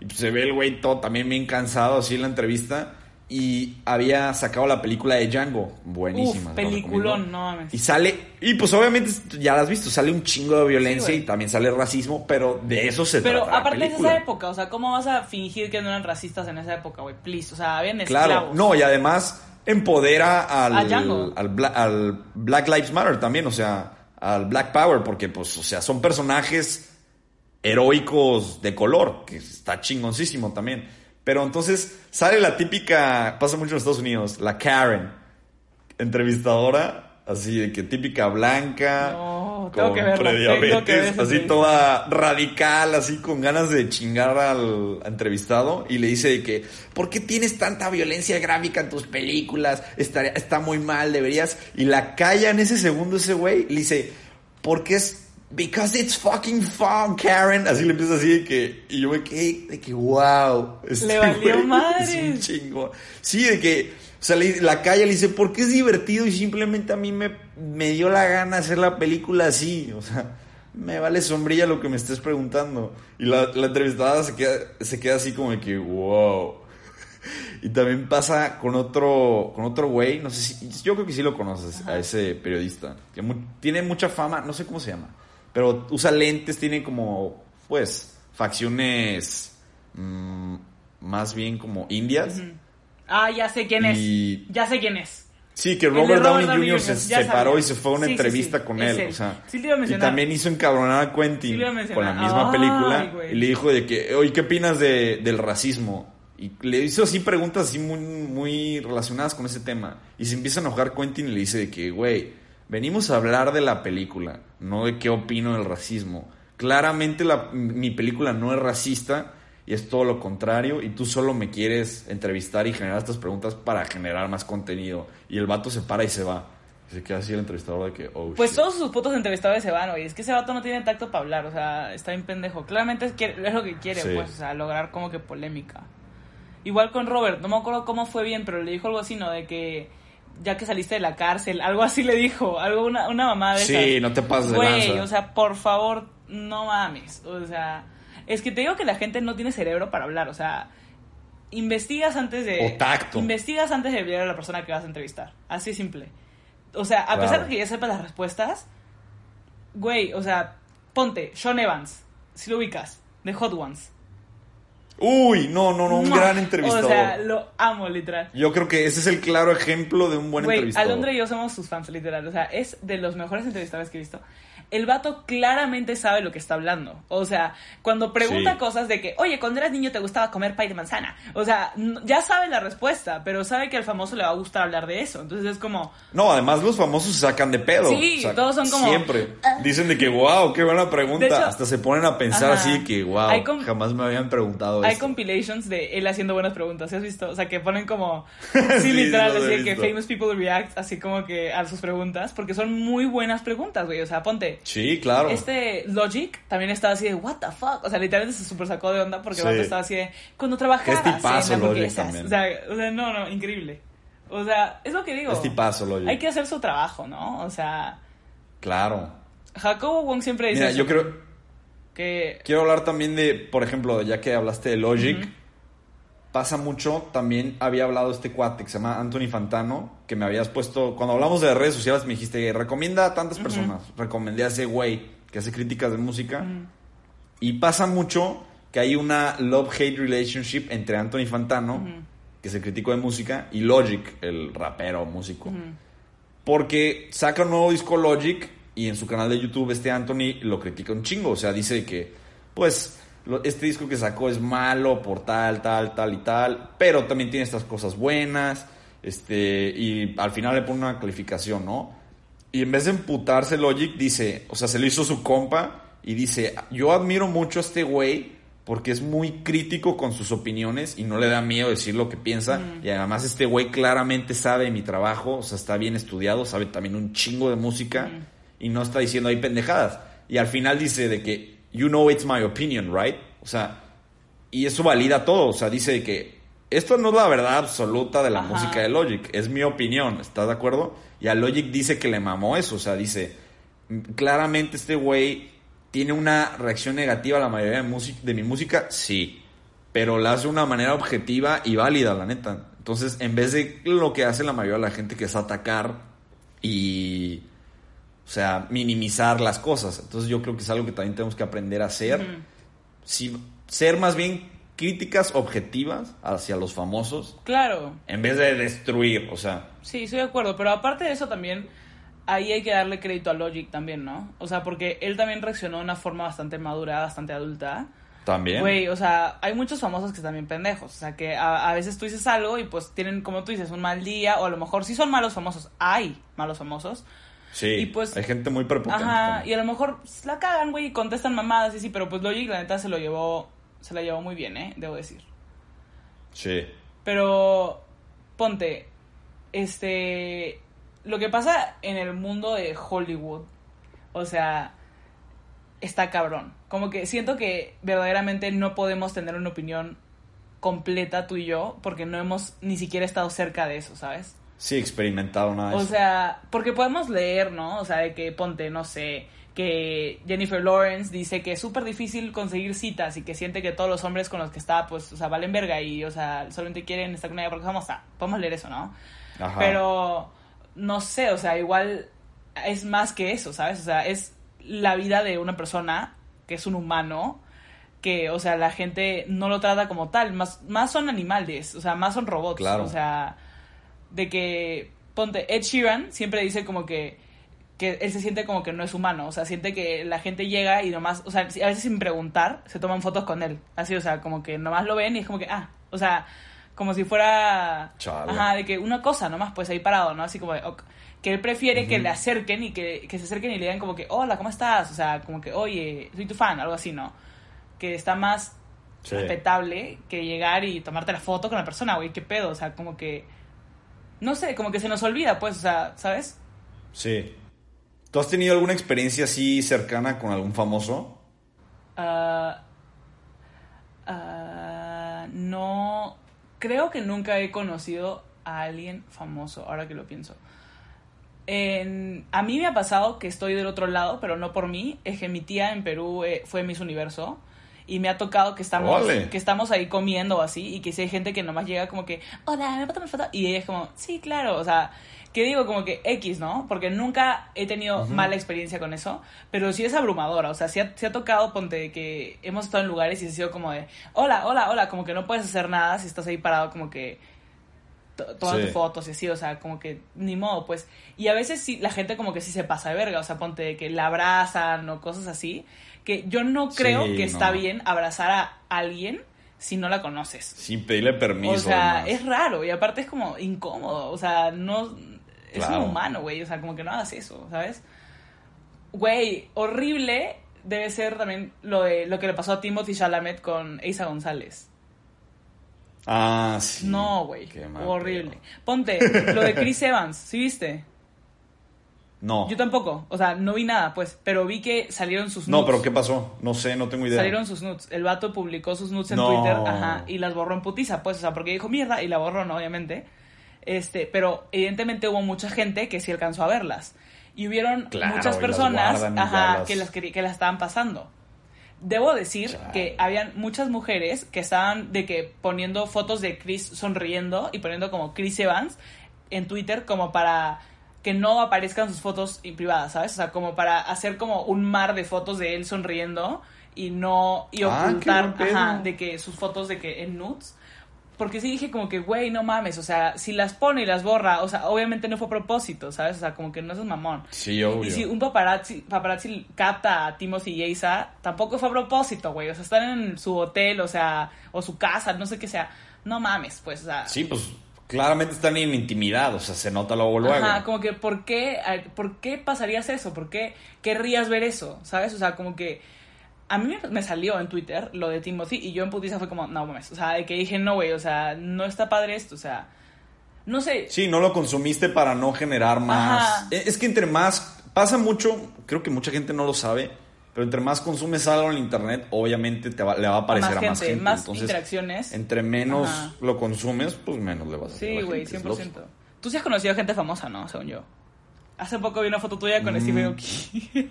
Y pues, se ve el güey todo también bien cansado así en la entrevista. Y había sacado la película de Django, buenísima. Uf, la peliculón, no mames. Y sale, y pues obviamente ya la has visto, sale un chingo de violencia Sí, y también sale racismo, pero de eso se Pero trata la aparte es película. esa época, o sea, ¿cómo vas a fingir que no eran racistas en esa época, güey? Please, o sea, habían Claro, esclavos. no, y además empodera al, al, al Black Lives Matter también, o sea, al Black Power, porque pues, o sea, son personajes heroicos de color, que está chingoncísimo también. Pero entonces sale la típica, pasa mucho en Estados Unidos, la Karen, entrevistadora, así de que típica blanca, No, con que prediabetes, así toda radical, así con ganas de chingar al entrevistado y le dice de que, ¿por qué tienes tanta violencia gráfica en tus películas? Estaría, está muy mal, deberías... Y la calla en ese segundo ese güey, le dice, porque es... Because it's fucking fun, Karen. Así le empieza así de que... Y yo me quedé de que, wow. este Le valió güey madres. Es un chingo. Sí, de que... O sea, le- la calla le dice, porque es divertido y simplemente a mí me, me dio la gana hacer la película así. O sea, me vale sombrilla lo que me estés preguntando. Y la, la entrevistada se queda, se queda así como de que, wow. Y también pasa con otro, con otro güey, no sé si, yo creo que sí lo conoces, a ese periodista, que mu- tiene mucha fama, no sé cómo se llama, pero usa lentes, tiene como, pues, facciones mm, más bien como indias. Ah, ya sé quién Y- es. Ya sé quién es. Sí, que Robert, Robert Downey Downey Jr. se separó y se fue a una Sí, entrevista sí, con él. él. O sea, Sí, te iba a y también hizo encabronar a Quentin con la misma Ay, película. güey. Y le dijo de que, oye, ¿qué opinas de, del racismo? Y le hizo así preguntas así muy, muy relacionadas con ese tema. Y se empieza a enojar Quentin y le dice de que, güey, venimos a hablar de la película, no de qué opino del racismo. Claramente la- mi película no es racista y es todo lo contrario y tú solo me quieres entrevistar y generar estas preguntas para generar más contenido. Y el vato se para y se va. Y se queda así el entrevistador de que, oh, Pues shit. todos sus putos entrevistadores se van, güey. Es que ese vato no tiene tacto para hablar, o sea, está bien pendejo. Claramente es, que- es lo que quiere, Sí. pues, o sea, lograr como que polémica. Igual con Robert, no me acuerdo cómo fue bien, pero le dijo algo así, ¿no? De que ya que saliste de la cárcel, algo así le dijo, algo, una, una mamá de Sí, esas. no te pases de Güey, lanza. o sea, por favor, no mames. O sea, es que te digo que la gente no tiene cerebro para hablar, o sea, investigas antes de... O tacto. Investigas antes de hablar a la persona que vas a entrevistar. Así de simple. O sea, a Claro. pesar de que ya sepas las respuestas, güey, o sea, ponte, Sean Evans, si lo ubicas, de Hot Ones. Uy, no, no, no, un gran entrevistador. O sea, lo amo, literal. Yo creo que ese es el claro ejemplo de un buen entrevistador. Alondra y yo somos sus fans, literal. O sea, es de los mejores entrevistadores que he visto. El vato claramente sabe lo que está hablando. O sea, cuando pregunta Sí. cosas de que, oye, cuando eras niño te gustaba comer pay de manzana. O sea, ya sabe la respuesta, pero sabe que al famoso le va a gustar hablar de eso. Entonces es como, No, además los famosos se sacan de pedo. Sí, todos son como- Siempre. Dicen de que, wow, qué buena pregunta. Hecho- Hasta se ponen a pensar Ajá. así que, wow, jamás me habían preguntado hay esto. compilations de él haciendo buenas preguntas. ¿Sí has visto? O sea, que ponen como, Sí, sí, literal, así que famous people react, así como que a sus preguntas, porque son muy buenas preguntas, güey. O sea, ponte, Sí, claro. Este Logic también estaba así de, what the fuck? O sea, literalmente se super sacó de onda porque Sí. estaba así de, cuando trabajabas Es tipazo en Logic también. O sea, o sea, no, no, increíble. O sea, es lo que digo. Es tipazo, Logic. Hay que hacer su trabajo, ¿no? O sea, Claro. Jacobo Wong siempre dice Mira, eso, yo creo... que... Quiero hablar también de, por ejemplo, ya que hablaste de Logic. Pasa mucho, también había hablado este cuate que se llama Anthony Fantano, que me habías puesto, cuando hablamos de redes sociales me dijiste, recomienda a tantas personas, recomendé a ese güey que hace críticas de música, y pasa mucho que hay una love-hate relationship entre Anthony Fantano, que es el crítico de música, y Logic, el rapero músico. Porque saca un nuevo disco Logic y en su canal de YouTube este Anthony lo critica un chingo. O sea, dice que, pues, este disco que sacó es malo por tal, tal, tal y tal. Pero también tiene estas cosas buenas. Este, y al final le pone una calificación, ¿no? Y en vez de emputarse Logic, dice, o sea, se lo hizo su compa y dice, yo admiro mucho a este güey porque es muy crítico con sus opiniones y no le da miedo decir lo que piensa. Y además este güey claramente sabe mi trabajo, o sea, está bien estudiado, sabe también un chingo de música y no está diciendo ahí pendejadas. Y al final dice de que, you know it's my opinion, right? O sea, y eso valida todo, o sea, dice que esto no es la verdad absoluta de la Ajá. música de Logic, es mi opinión, ¿estás de acuerdo? Y a Logic dice que le mamó eso, o sea, dice, "Mm, claramente este güey tiene una reacción negativa a la mayoría de, música, de mi música, sí, pero la hace de una manera objetiva y válida, la neta. Entonces, en vez de lo que hace la mayoría de la gente, que es atacar y, o sea, minimizar las cosas. Entonces, yo creo que es algo que también tenemos que aprender a hacer. Sí, ser más bien críticas objetivas hacia los famosos Claro, en vez de destruir, o sea, sí, estoy de acuerdo, pero aparte de eso también, ahí hay que darle crédito a Logic también, ¿no? O sea, porque él también reaccionó de una forma bastante madura, bastante adulta. también. Güey, o sea, hay muchos famosos que están bien pendejos. O sea, que a, a veces tú dices algo y pues tienen, como tú dices, un mal día. O a lo mejor sí son malos famosos. Hay malos famosos. Sí, y pues- hay gente muy prepotente. Ajá, y a lo mejor pues, la cagan, güey, y contestan mamadas y sí, pero pues Logic, la neta, se lo llevó, se la llevó muy bien, ¿eh? Debo decir. Sí. Pero, ponte, este, lo que pasa en el mundo de Hollywood, o sea, está cabrón. Como que siento que verdaderamente no podemos tener una opinión completa tú y yo, porque no hemos ni siquiera estado cerca de eso, ¿sabes? Sí, experimentado nada O sea, porque podemos leer, ¿no? O sea, de que ponte, no sé, que Jennifer Lawrence dice que es súper difícil conseguir citas y que siente que todos los hombres con los que está, pues, o sea, valen verga y, o sea, solamente quieren estar con ella porque vamos a, podemos leer eso, ¿no? Ajá. Pero, no sé, o sea, igual es más que eso, ¿sabes? O sea, es la vida de una persona que es un humano que, o sea, la gente no lo trata como tal, más, más son animales, o sea, más son robots, Claro. o sea, de que, ponte, Ed Sheeran siempre dice como que, que él se siente como que no es humano, o sea, siente que la gente llega y nomás, o sea, a veces sin preguntar, se toman fotos con él, así, o sea, como que nomás lo ven y es como que, ah, o sea, como si fuera, Chale. ajá, de que una cosa nomás, pues ahí parado, ¿no? Así como de, ok, que él prefiere que le acerquen y que, que se acerquen y le digan como que, hola, ¿cómo estás? O sea, como que, oye, soy tu fan, algo así, ¿no? Que está más Sí. respetable que llegar y tomarte la foto con la persona, güey, qué pedo, o sea, como que, no sé, como que se nos olvida, pues, o sea, ¿sabes? Sí. ¿Tú has tenido alguna experiencia así cercana con algún famoso? Ah, ah, no, creo que nunca he conocido a alguien famoso, ahora que lo pienso. En- a mí me ha pasado que estoy del otro lado, pero no por mí. Es que mi tía en Perú eh, fue Miss Universo y me ha tocado que estamos, que estamos ahí comiendo o así y que si hay gente que nomás llega como que, hola, ¿me puedo foto? Y ella es como, sí, claro, o sea, que digo como que X, ¿no? Porque nunca he tenido mala experiencia con eso, pero sí es abrumadora, o sea, sí ha, sí ha tocado, ponte, que hemos estado en lugares y ha sido como de, hola, hola, hola, como que no puedes hacer nada si estás ahí parado como que to- tomando Sí. fotos y así, o sea, como que ni modo, pues. Y a veces sí, la gente como que sí se pasa de verga, o sea, ponte que la abrazan o cosas así, que yo no creo Sí, que está bien abrazar a alguien si no la conoces. Sin pedirle permiso. o sea, además. es raro y aparte es como incómodo, o sea, no... Es Claro. un humano, güey, o sea, como que no hagas eso, ¿sabes? Güey, horrible debe ser también lo de lo que le pasó a Timothy Chalamet con Isa González. Ah, sí. No, güey. Horrible. Ponte, lo de Chris Evans, ¿sí viste? No. Yo tampoco. O sea, no vi nada, pues. Pero vi que salieron sus nudes. No, pero ¿qué pasó? No sé, no tengo idea. Salieron sus nudes. El vato publicó sus nudes en No. Twitter, ajá, y las borró en putiza, pues, o sea, porque dijo mierda y la borró, ¿no? Obviamente. Este, pero evidentemente hubo mucha gente que sí alcanzó a verlas. Y hubieron Claro, muchas las personas, ya ajá, las- que las que las estaban pasando. Debo decir que habían muchas mujeres que estaban de que poniendo fotos de Chris sonriendo y poniendo como Chris Evans en Twitter como para que no aparezcan sus fotos privadas, ¿sabes? O sea, como para hacer como un mar de fotos de él sonriendo y no y Ah, ocultar pedo. ajá, de que sus fotos de que en nudes porque sí dije como que, güey, no mames, o sea, si las pone y las borra, o sea, obviamente no fue a propósito, ¿sabes? O sea, como que no es mamón. Sí, obvio. Y si un paparazzi, paparazzi capta a Timothy y Isa, tampoco fue a propósito, güey. O sea, están en su hotel, o sea, o su casa, no sé qué sea. No mames, pues, o sea. Sí, pues claramente están en intimidad, o sea, se nota luego luego. Ajá, como que, ¿por qué, ¿por qué pasarías eso? ¿Por qué querrías ver eso? ¿Sabes? O sea, como que a mí me- salió en Twitter lo de Timothy y yo en putiza fue como, no mames. O sea, de que dije, no, güey, o sea, no está padre esto, o sea, no sé. Sí, no lo consumiste para no generar más. Ajá. Eh, Es que entre más, pasa mucho, creo que mucha gente no lo sabe, pero entre más consumes algo en internet, obviamente te va- le va a aparecer a más gente. más Entonces, interacciones. entre menos Ajá. lo consumes, pues menos le vas a hacer a Sí, güey, gente, es 100%. lógico. Tú sí has conocido gente famosa, ¿no? Según yo. Hace poco vi una foto tuya con Mm. Steve Aoki.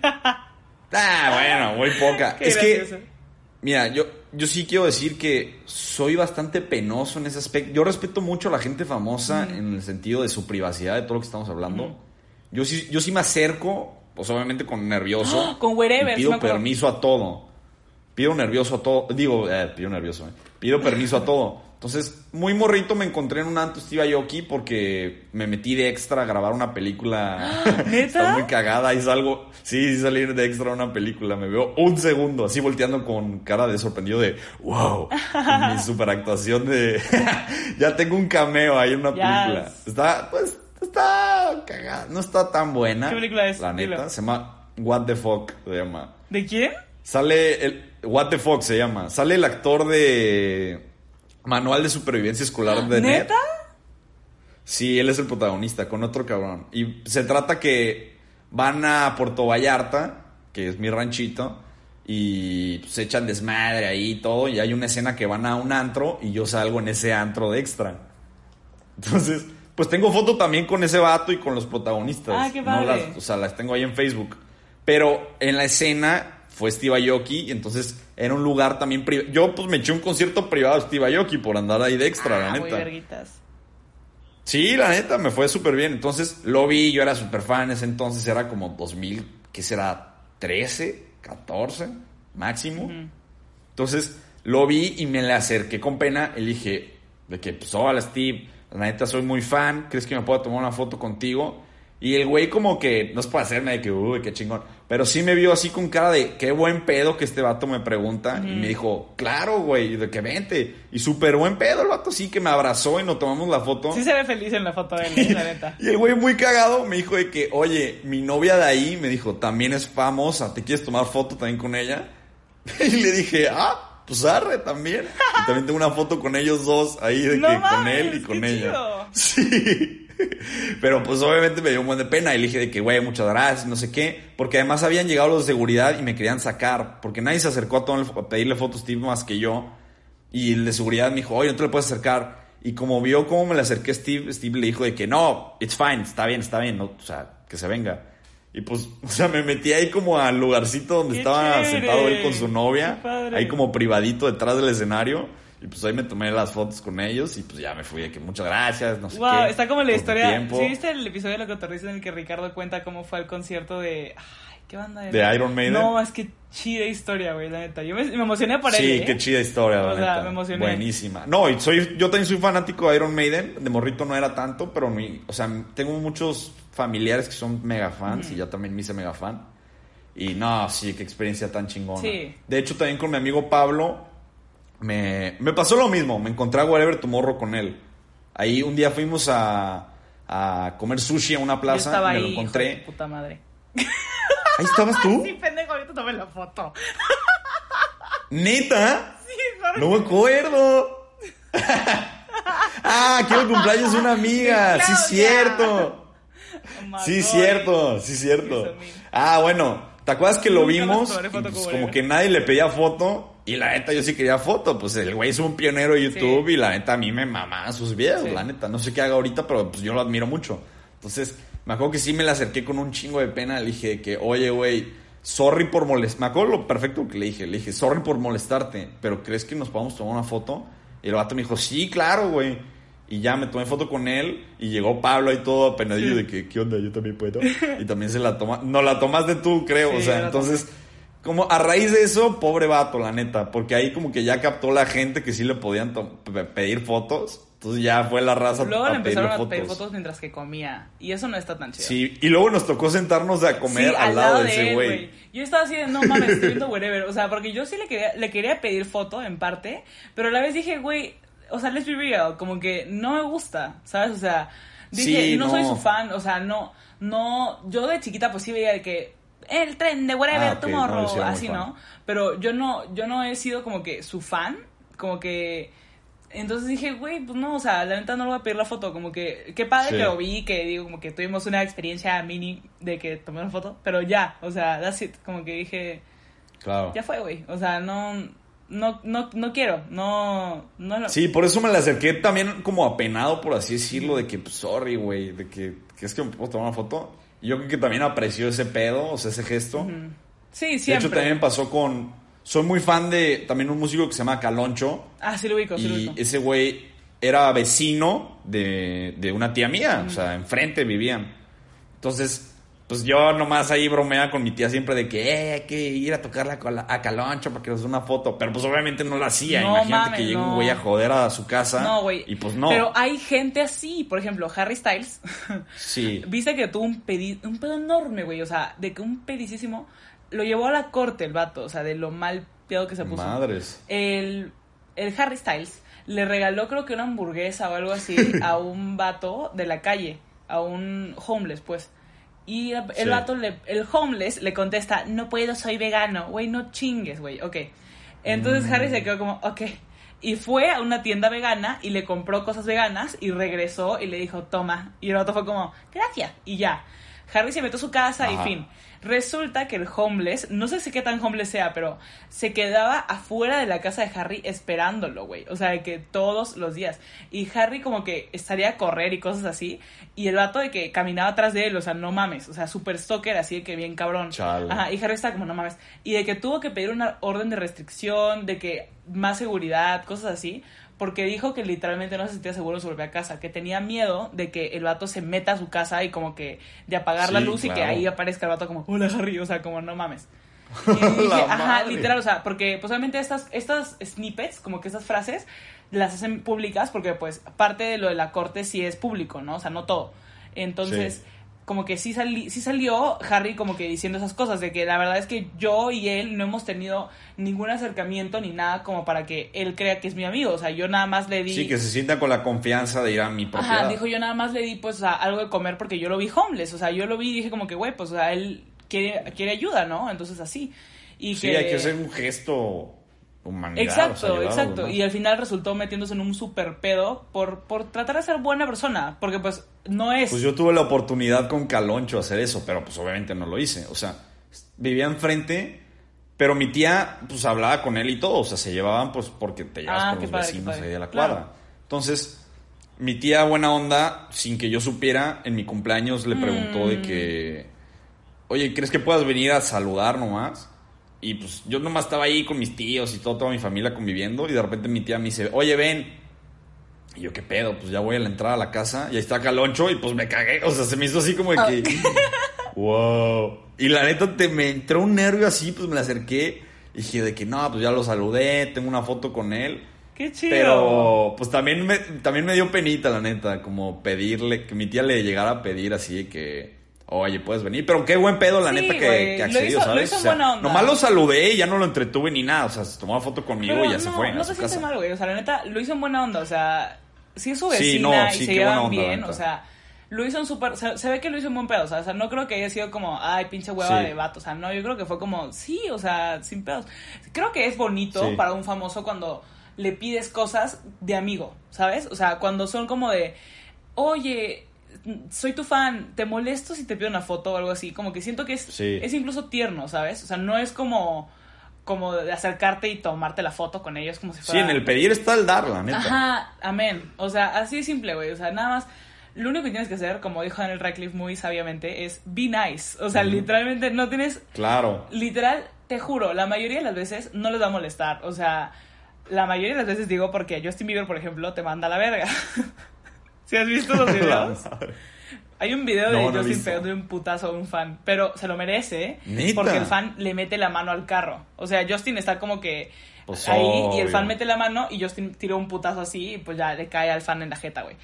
Ah, bueno, muy poca. Qué es gracioso. que, mira, yo, yo sí quiero decir que soy bastante penoso en ese aspecto. Yo respeto mucho a la gente famosa en el sentido de su privacidad, de todo lo que estamos hablando. Yo sí, yo sí me acerco, pues obviamente con nervioso. ¡Ah! Con wherever, y pido permiso a todo. Pido nervioso a todo. Digo, eh, pido nervioso, eh. Pido permiso a todo. Entonces, muy morrito me encontré en un Anto Steve Aoki porque me metí de extra a grabar una película. ¿Neta? Está muy cagada y salgo. Sí, sí salí de extra a una película. Me veo un segundo así volteando con cara de sorprendido de wow. Mi super actuación de. ya tengo un cameo ahí en una Yes. película. Está, pues, está cagada. No está tan buena. ¿Qué película es? La neta. Dilo. Se llama What the Fuck. Se llama. ¿De quién? Sale el. What the Fuck se llama. Sale el actor de. Manual de Supervivencia Escolar de. ¿Neta? Sí, él es el protagonista, con otro cabrón. Y se trata que van a Puerto Vallarta, que es mi ranchito, y se echan desmadre ahí y todo. Y hay una escena que van a un antro y yo salgo en ese antro de extra. Entonces, pues tengo foto también con ese vato y con los protagonistas. Ah, qué No padre. las- o sea, las tengo ahí en Facebook. Pero en la escena fue Steve Aoki, y entonces era un lugar también privado. Yo pues me eché un concierto privado de Steve Aoki por andar ahí de extra, la Ah, muy neta. verguitas. Sí, la neta, me fue súper bien. Entonces lo vi, yo era súper fan ese entonces, era como 2000, ¿qué será? 13, 14 máximo. Entonces lo vi y me le acerqué con pena y dije, de que, pues, hola Steve, la neta soy muy fan, ¿crees que me puedo tomar una foto contigo? Y el güey como que, no es para hacerme de que, uy, qué chingón, pero sí me vio así con cara de, qué buen pedo que este vato me pregunta. Y me dijo, claro, güey, de que vente. Y súper buen pedo el vato, sí, que me abrazó y nos tomamos la foto. Sí se ve feliz en la foto de él, la neta. y el güey muy cagado me dijo de que, oye, mi novia de ahí me dijo, también es famosa, ¿te quieres tomar foto también con ella? y le dije, ah, pues arre también. Y también tengo una foto con ellos dos ahí de No que con él y con ella. chido. Sí. Pero pues obviamente me dio un buen de pena y le dije de que, güey, muchas gracias, no sé qué. Porque además habían llegado los de seguridad y me querían sacar. Porque nadie se acercó a, pedirle fotos a Steve más que yo. Y el de seguridad me dijo, oye, no te le puedes acercar. Y como vio cómo me le acerqué a Steve, Steve le dijo de que no, it's fine, está bien, está bien, no, o sea, que se venga. Y pues, o sea, me metí ahí como al lugarcito donde ¡Qué estaba chévere! sentado él con su novia. Ahí como privadito detrás del escenario. Y pues ahí me tomé las fotos con ellos y pues ya me fui de que muchas gracias, no sé Wow, qué. está como la historia. ¿Sí viste el episodio de Lo que te en el que Ricardo cuenta cómo fue el concierto de. Ay, ¿qué banda era? ¿De Iron Maiden? No, es que chida historia, güey, la neta. Yo me, me emocioné por él. Sí, ¿eh? qué chida historia, la O sea, me emocioné. Buenísima. No, y soy, yo también soy fanático de Iron Maiden. De morrito no era tanto, pero mi, o sea, tengo muchos familiares que son mega fans y ya también me hice mega fan. Y no, sí, qué experiencia tan chingona. Sí. De hecho, también con mi amigo Pablo me, me pasó lo mismo. Me encontré a Whatever Tomorrow con él. Ahí un día fuimos a, a comer sushi a una Yo plaza. estaba me ahí, lo hijo de encontré. puta madre. Ahí estabas tú. Sí, pendejo, ahorita tomé la foto. ¿Neta? Sí, sorry. No me acuerdo. ah, que el cumpleaños de una amiga. Sí, Claudia. cierto. Sí, cierto. Sí, cierto. Ah, bueno. ¿Te acuerdas que lo vimos? Y, pues, como que nadie le pedía foto. Y la neta, yo sí quería foto. Pues el güey es un pionero de YouTube. Sí. Y la neta, a mí me mamaba sus videos. Sí. La neta, no sé qué haga ahorita, pero pues yo lo admiro mucho. Entonces, me acuerdo que sí me le acerqué con un chingo de pena. Le dije que, oye, güey, sorry por molestar. Me acuerdo lo perfecto que le dije. Le dije, sorry por molestarte, pero ¿crees que nos podamos tomar una foto? Y el vato me dijo, sí, claro, güey. Y ya me tomé foto con él y llegó Pablo ahí todo apenadillo de que, ¿qué onda? Yo también puedo. Y también se la toma. No, la tomaste tú, creo. Sí, o sea, entonces, como a raíz de eso, pobre vato, la neta. Porque ahí como que ya captó la gente que sí le podían pedir fotos. Entonces ya fue la raza Luego a le empezaron a pedir fotos mientras que comía. Y eso no está tan chido. Sí, y luego nos tocó sentarnos a comer Sí, al lado de ese güey. Yo estaba así de, no mames, estoy viendo wherever. O sea, porque yo sí le quería, le quería pedir foto en parte, pero a la vez dije, güey, o sea, let's be real, como que no me gusta, ¿sabes? O sea, dije, Sí, no, soy su fan, o sea, no, no, yo de chiquita pues sí veía de que el tren de wherever Ah, tomorrow, no, así. ¿no? Pero yo no, yo no he sido como que su fan, como que... Entonces dije, güey, pues no, o sea, la neta no le voy a pedir la foto, como que, qué padre Sí. que lo vi, que digo, como que tuvimos una experiencia mini de que tomé una foto, pero ya, o sea, that's it, como que dije, Claro. ya fue, güey, o sea, no, no, no, no quiero, no, no, Sí, por eso me le acerqué también como apenado, por así decirlo, de que, pues, sorry, güey, de que, que es que me puedo tomar una foto. Y yo creo que también apreció ese pedo, o sea, ese gesto. sí, De siempre. hecho, también pasó con... Soy muy fan de también un músico que se llama Caloncho. Ah, sí lo ubico, sí lo Y ubico. ese güey era vecino de, de una tía mía, o sea, enfrente vivían. Entonces, pues yo nomás ahí bromeaba con mi tía siempre de que eh, hay que ir a tocarla a, Caloncho para que nos dé una foto. Pero pues obviamente no la hacía. No Imagínate mames, que llegue no. un güey a joder a su casa. No, güey. Y pues no. Pero hay gente así, por ejemplo, Harry Styles. Sí. Viste que tuvo un, pedi un pedo enorme, güey. O sea, de que un pedicísimo lo llevó a la corte el vato. O sea, de lo mal pedo que se puso. Madres. El, el Harry Styles le regaló, creo que una hamburguesa o algo así a un vato de la calle. A un homeless, pues. Y el Sí. vato, le, el homeless le contesta, no puedo, soy vegano. Güey, no chingues, güey. Ok. Entonces Mm. Harry se quedó como, ok. Y fue a una tienda vegana y le compró cosas veganas y regresó y le dijo, toma. Y el vato fue como, gracias. Y ya. Harry se metió a su casa Ajá. y fin. Resulta que el homeless, no sé si qué tan homeless sea, pero se quedaba afuera de la casa de Harry esperándolo, güey. O sea, de que todos los días. Y Harry como que estaría a correr y cosas así. Y el vato de que caminaba atrás de él, o sea, no mames. O sea, super stalker, así de que bien cabrón. Chale. Ajá, y Harry estaba como, no mames. Y de que tuvo que pedir una orden de restricción, de que más seguridad, cosas así. Porque dijo que literalmente no se sentía seguro en su propia casa, que tenía miedo de que el vato se meta a su casa y como que de apagar la luz y que ahí aparezca el vato como, hola Harry, o sea, como no mames. Y dije, ajá, literal, o sea, porque pues obviamente estas, estas snippets, como que estas frases, las hacen públicas porque pues parte de lo de la corte sí es público, ¿no? O sea, no todo. Entonces, Sí. Como que sí, sali- sí salió Harry como que diciendo esas cosas, de que la verdad es que yo y él no hemos tenido ningún acercamiento ni nada como para que él crea que es mi amigo. O sea, yo nada más le di... Sí, que se sienta con la confianza de ir a mi propiedad. Ajá, dijo yo nada más le di pues o sea, algo de comer porque yo lo vi homeless, o sea, yo lo vi y dije como que, güey, pues o sea, él quiere, quiere ayuda, ¿no? Entonces así. Y Sí, hay que hacer un gesto humanidad. Exacto, o sea, exacto. Y al final resultó metiéndose en un super pedo por, por tratar de ser buena persona, porque pues no es... Pues yo tuve la oportunidad con Caloncho de hacer eso, pero pues obviamente no lo hice. O sea, vivía enfrente, pero mi tía pues hablaba con él y todo. O sea, se llevaban pues porque te llevas Ah, con qué los padre, vecinos ahí de la Claro. cuadra. Entonces, mi tía buena onda, sin que yo supiera, en mi cumpleaños le preguntó de Mm. que, oye, ¿crees que puedas venir a saludar nomás? Y pues yo nomás estaba ahí con mis tíos y todo, toda mi familia conviviendo y de repente mi tía me dice, oye, ven. Y yo, ¿qué pedo? Pues ya voy a la entrada a la casa y ahí está Caloncho y pues me cagué. O sea, se me hizo así como de que... wow. Y la neta te me entró un nervio así, pues me le acerqué y dije de que no, pues ya lo saludé, tengo una foto con él. Qué chido. Pero pues también me, también me dio penita, la neta, como pedirle, que mi tía le llegara a pedir así de que, oye, puedes venir. Pero qué buen pedo, la Sí, neta, que, que lo accedió, hizo- lo ¿sabes? hizo O sea, buena onda. Nomás lo saludé y ya no lo entretuve ni nada. O sea, se tomó una foto conmigo Pero y ya se no, fue No se siente mal, güey. O sea, la neta, lo hizo en buena onda. O sea, sí es su Sí, vecina no, y sí, se qué buena llevan onda, bien. O sea, lo hizo en súper. Se, se ve que lo hizo en buen pedo. O sea, o sea, no creo que haya sido como, ay, pinche hueva Sí. de vato. O sea, no, yo creo que fue como, sí, o sea, sin pedos. Creo que es bonito Sí. para un famoso cuando le pides cosas de amigo, ¿sabes? O sea, cuando son como de, oye. Soy tu fan, te molesto si te pido una foto o algo así. Como que siento que es, Sí. es incluso tierno, ¿sabes? O sea, no es como, como de acercarte y tomarte la foto con ellos como si Sí, fuera... en el pedir está el dar, la neta. Ajá, amén. O sea, así de simple, güey. O sea, nada más. Lo único que tienes que hacer, como dijo Daniel Radcliffe muy sabiamente, es be nice. O sea, literalmente no tienes. Claro. Literal, te juro, la mayoría de las veces no les va a molestar. O sea, la mayoría de las veces digo porque Justin Bieber, por ejemplo, te manda a la verga. ¿Sí has visto los videos? Hay un video de No, no Justin pegando un putazo a un fan, pero se lo merece, ¿eh? ¿Neta? porque el fan le mete la mano al carro. O sea, Justin está como que Pues ahí y el fan mete la mano y Justin tiró un putazo así y pues ya le cae al fan en la jeta, güey.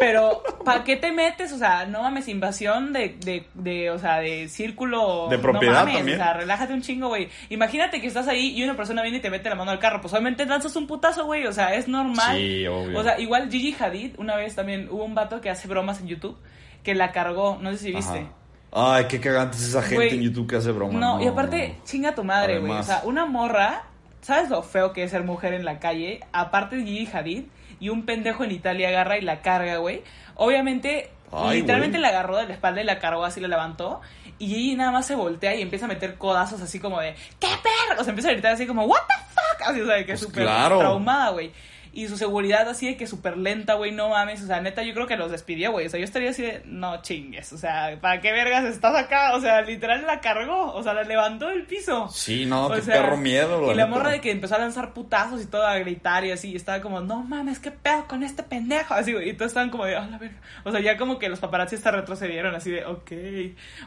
Pero, ¿para qué te metes? O sea, no mames, invasión de, de, de, o sea, de círculo. De propiedad no mames, también. O sea, relájate un chingo, güey. Imagínate que estás ahí y una persona viene y te mete la mano al carro. Pues obviamente lanzas un putazo, güey. O sea, es normal. Sí, obvio. O sea, igual Gigi Hadid, una vez también hubo un vato que hace bromas en YouTube que la cargó, no sé si viste. Ajá. Ay, qué cagante es esa gente en YouTube que hace bromas. No, y aparte, chinga tu madre, güey. O sea, una morra, ¿sabes lo feo que es ser mujer en la calle? Aparte de Gigi Hadid, y un pendejo en Italia agarra y la carga, güey. Obviamente, Ay, literalmente la agarró de la espalda y la cargó así, la levantó. Y Gigi nada más se voltea y empieza a meter codazos así como de, ¡qué perro! O sea, empieza a gritar así como, ¿what the fuck? Así, o sea, que Pues súper claro. traumada, güey. Y su seguridad así de que súper lenta, güey, no mames. O sea, neta, yo creo que los despidió, güey. O sea, yo estaría así de, no chingues. O sea, ¿para qué vergas estás acá? O sea, literal la cargó. O sea, la levantó del piso. Sí, no, O qué sea, perro miedo. Y la neta. morra de que empezó a lanzar putazos y todo, a gritar y así. Y estaba como, no mames, qué pedo con este pendejo. Así, güey. Y todos estaban como de, oh, la verga. O sea, ya como que los paparazzi hasta retrocedieron, así de, ok.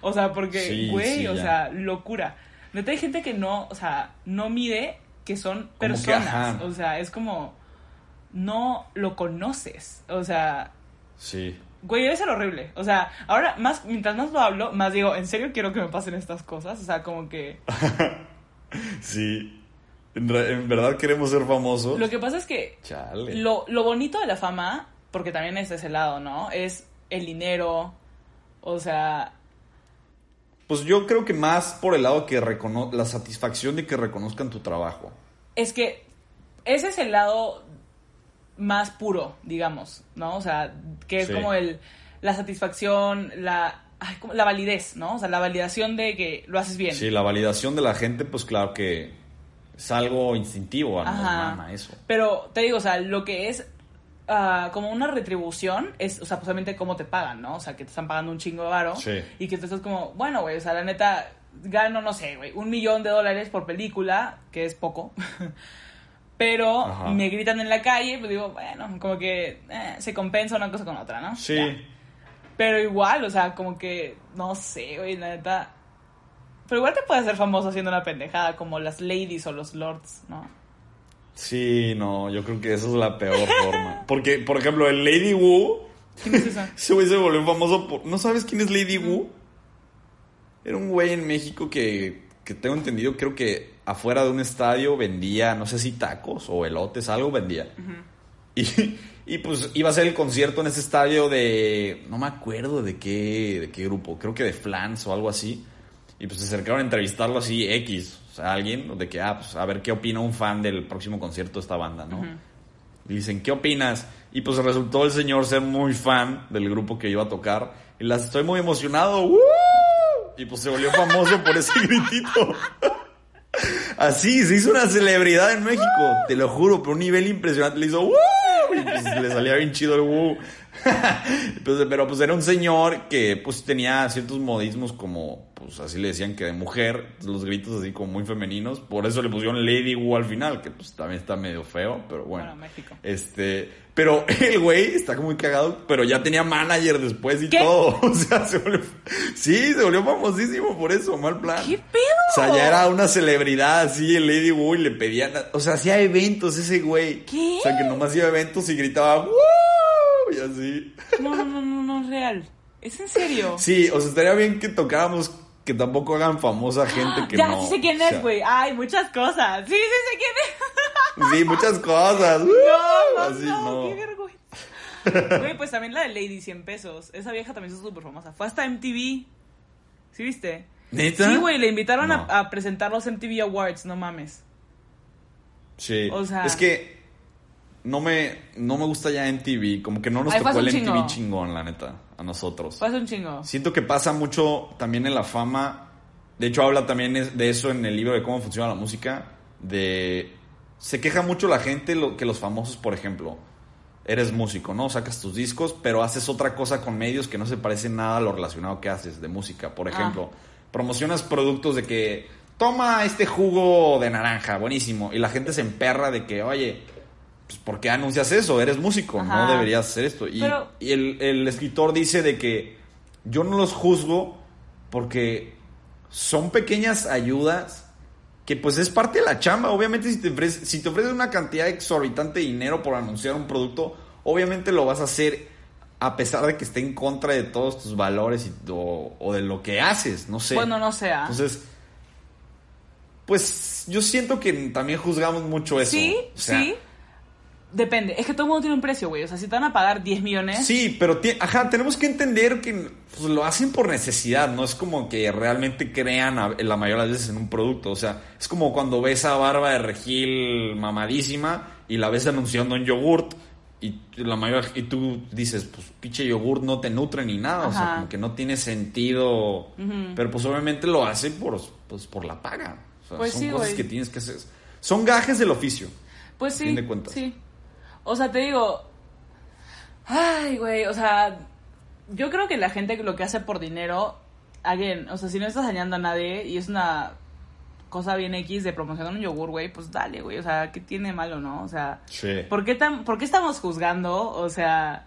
O sea, porque, güey, sí, o ya. sea, locura. Neta, hay gente que no, o sea, no mide que son personas. o sea, es como, no lo conoces. O sea, Sí. Güey, debe ser horrible. O sea, ahora, más, mientras más lo hablo, más digo, ¿en serio quiero que me pasen estas cosas? O sea, como que... Sí. En, re- en verdad queremos ser famosos. Lo que pasa es que Chale. lo, lo bonito de la fama, porque también es ese lado, ¿no? Es el dinero, o sea, Pues yo creo que más por el lado que recono la satisfacción de que reconozcan tu trabajo. es que ese es el lado más puro, digamos, ¿no? O sea, que es Sí. como el la satisfacción, la ay, como la validez, ¿no? O sea, la validación de que lo haces bien. Sí, la validación de la gente, pues claro que es algo instintivo, a eso. Pero te digo, o sea, lo que es ah, como una retribución es, o sea, posiblemente cómo te pagan, ¿no? O sea, que te están pagando un chingo de varo. Sí. Y que tú estás como, bueno, güey, o sea, la neta, gano, no sé, güey, un millón de dólares por película, que es poco. Pero Ajá. me gritan en la calle, pues digo, bueno, como que eh, se compensa una cosa con otra, ¿no? Sí. Ya. Pero igual, o sea, como que, no sé, güey, la neta. Pero igual te puedes hacer famoso haciendo una pendejada, como las ladies o los lords, ¿no? Sí, no, yo creo que esa es la peor forma. Porque, por ejemplo, el Lady Wu. ¿Quién es esa? Ese güey se volvió famoso por. ¿No sabes quién es Lady Wu? Era un güey en México que, que tengo entendido, creo que afuera de un estadio vendía, no sé si tacos o elotes, algo vendía. y, y pues iba a ser el concierto en ese estadio de. No me acuerdo de qué, de qué grupo, creo que de Flans o algo así. Y pues se acercaron a entrevistarlo así, X, o sea, alguien, de que, ah, pues a ver qué opina un fan del próximo concierto de esta banda, ¿no? Y dicen, ¿qué opinas? Y pues resultó el señor ser muy fan del grupo que iba a tocar. Y las estoy muy emocionado. ¡Woo! Y pues se volvió famoso por ese gritito. Así, se hizo una celebridad en México, te lo juro, por un nivel impresionante. Le hizo ¡Woo! Y pues le salía bien chido el ¡Woo! Pues, pero pues era un señor que pues tenía ciertos modismos como, pues así le decían que de mujer, los gritos así como muy femeninos, por eso le pusieron Lady Wu al final, que pues también está medio feo, pero bueno. Bueno, México. Este, pero el güey está muy cagado, pero ya tenía manager después y ¿Qué? todo. O sea, se volvió, sí, se volvió famosísimo por eso, mal plan. ¿Qué pedo? O sea, ya era una celebridad así, el Lady Wu, y le pedían, o sea, hacía eventos ese güey. ¿Qué? O sea, que nomás iba a eventos y gritaba, ¡Woo! Y así. No, no, no, no, no es real. ¿Es en serio? Sí, o sea, estaría bien que tocáramos que tampoco hagan famosa gente que ya, no. sí sé quién o sea, es, güey. Ay, muchas cosas. Sí, sí sé quién es. Sí, muchas cosas. No, no, Así, no, no. qué vergüenza. Güey, pues también la de Lady 100 pesos. Esa vieja también es súper famosa. Fue hasta MTV. ¿Sí viste? ¿Neta? Sí, güey, le invitaron No. a, a presentar los MTV Awards, no mames. Sí. O sea- es que no me, no me gusta ya MTV. Como que no nos Ay, tocó el MTV chingo. chingón, la neta, a nosotros. Hace un chingo. Siento que pasa mucho también en la fama. De hecho, habla también de eso en el libro de cómo funciona la música. De. Se queja mucho la gente lo, que los famosos, por ejemplo, eres músico, ¿no? Sacas tus discos, pero haces otra cosa con medios que no se parece nada a lo relacionado que haces de música. Por ejemplo, promocionas productos de que. Toma este jugo de naranja, buenísimo. Y la gente se emperra de que, oye, pues, ¿por qué anuncias eso? Eres músico, no deberías hacer esto. Y, Pero- y el, el escritor dice de que yo no los juzgo porque son pequeñas ayudas que pues es parte de la chamba. Obviamente si te ofreces, si te ofreces una cantidad exorbitante de dinero por anunciar un producto, obviamente lo vas a hacer a pesar de que esté en contra de todos tus valores y, o, o de lo que haces, no sé. Bueno, no sea. Entonces, pues yo siento que también juzgamos mucho eso. sí, O sea, sí. Depende. Es que todo el mundo tiene un precio, güey. O sea, si te van a pagar 10 millones. Sí, pero ajá, tenemos que entender que pues, lo hacen por necesidad, no es como que realmente crean a- la mayoría de las veces en un producto. O sea, es como cuando ves a Barba de Regil mamadísima y la ves anunciando un yogurt y la mayor y tú dices, pues pinche yogurt no te nutre ni nada, o sea, como que no tiene sentido. Pero pues obviamente lo hace por, pues, por la paga. O sea, Pues son sí, cosas que tienes que hacer. Son gajes del oficio. Pues sí. fin de cuentas. Sí. O sea, te digo. Ay, güey. O sea, yo creo que la gente lo que hace por dinero. Again, o sea, si no estás dañando a nadie y es una cosa bien X de promocionar un yogur, güey, pues dale, güey. O sea, ¿qué tiene malo, no? O sea, Sí. ¿por qué, tan, ¿por qué estamos juzgando? O sea,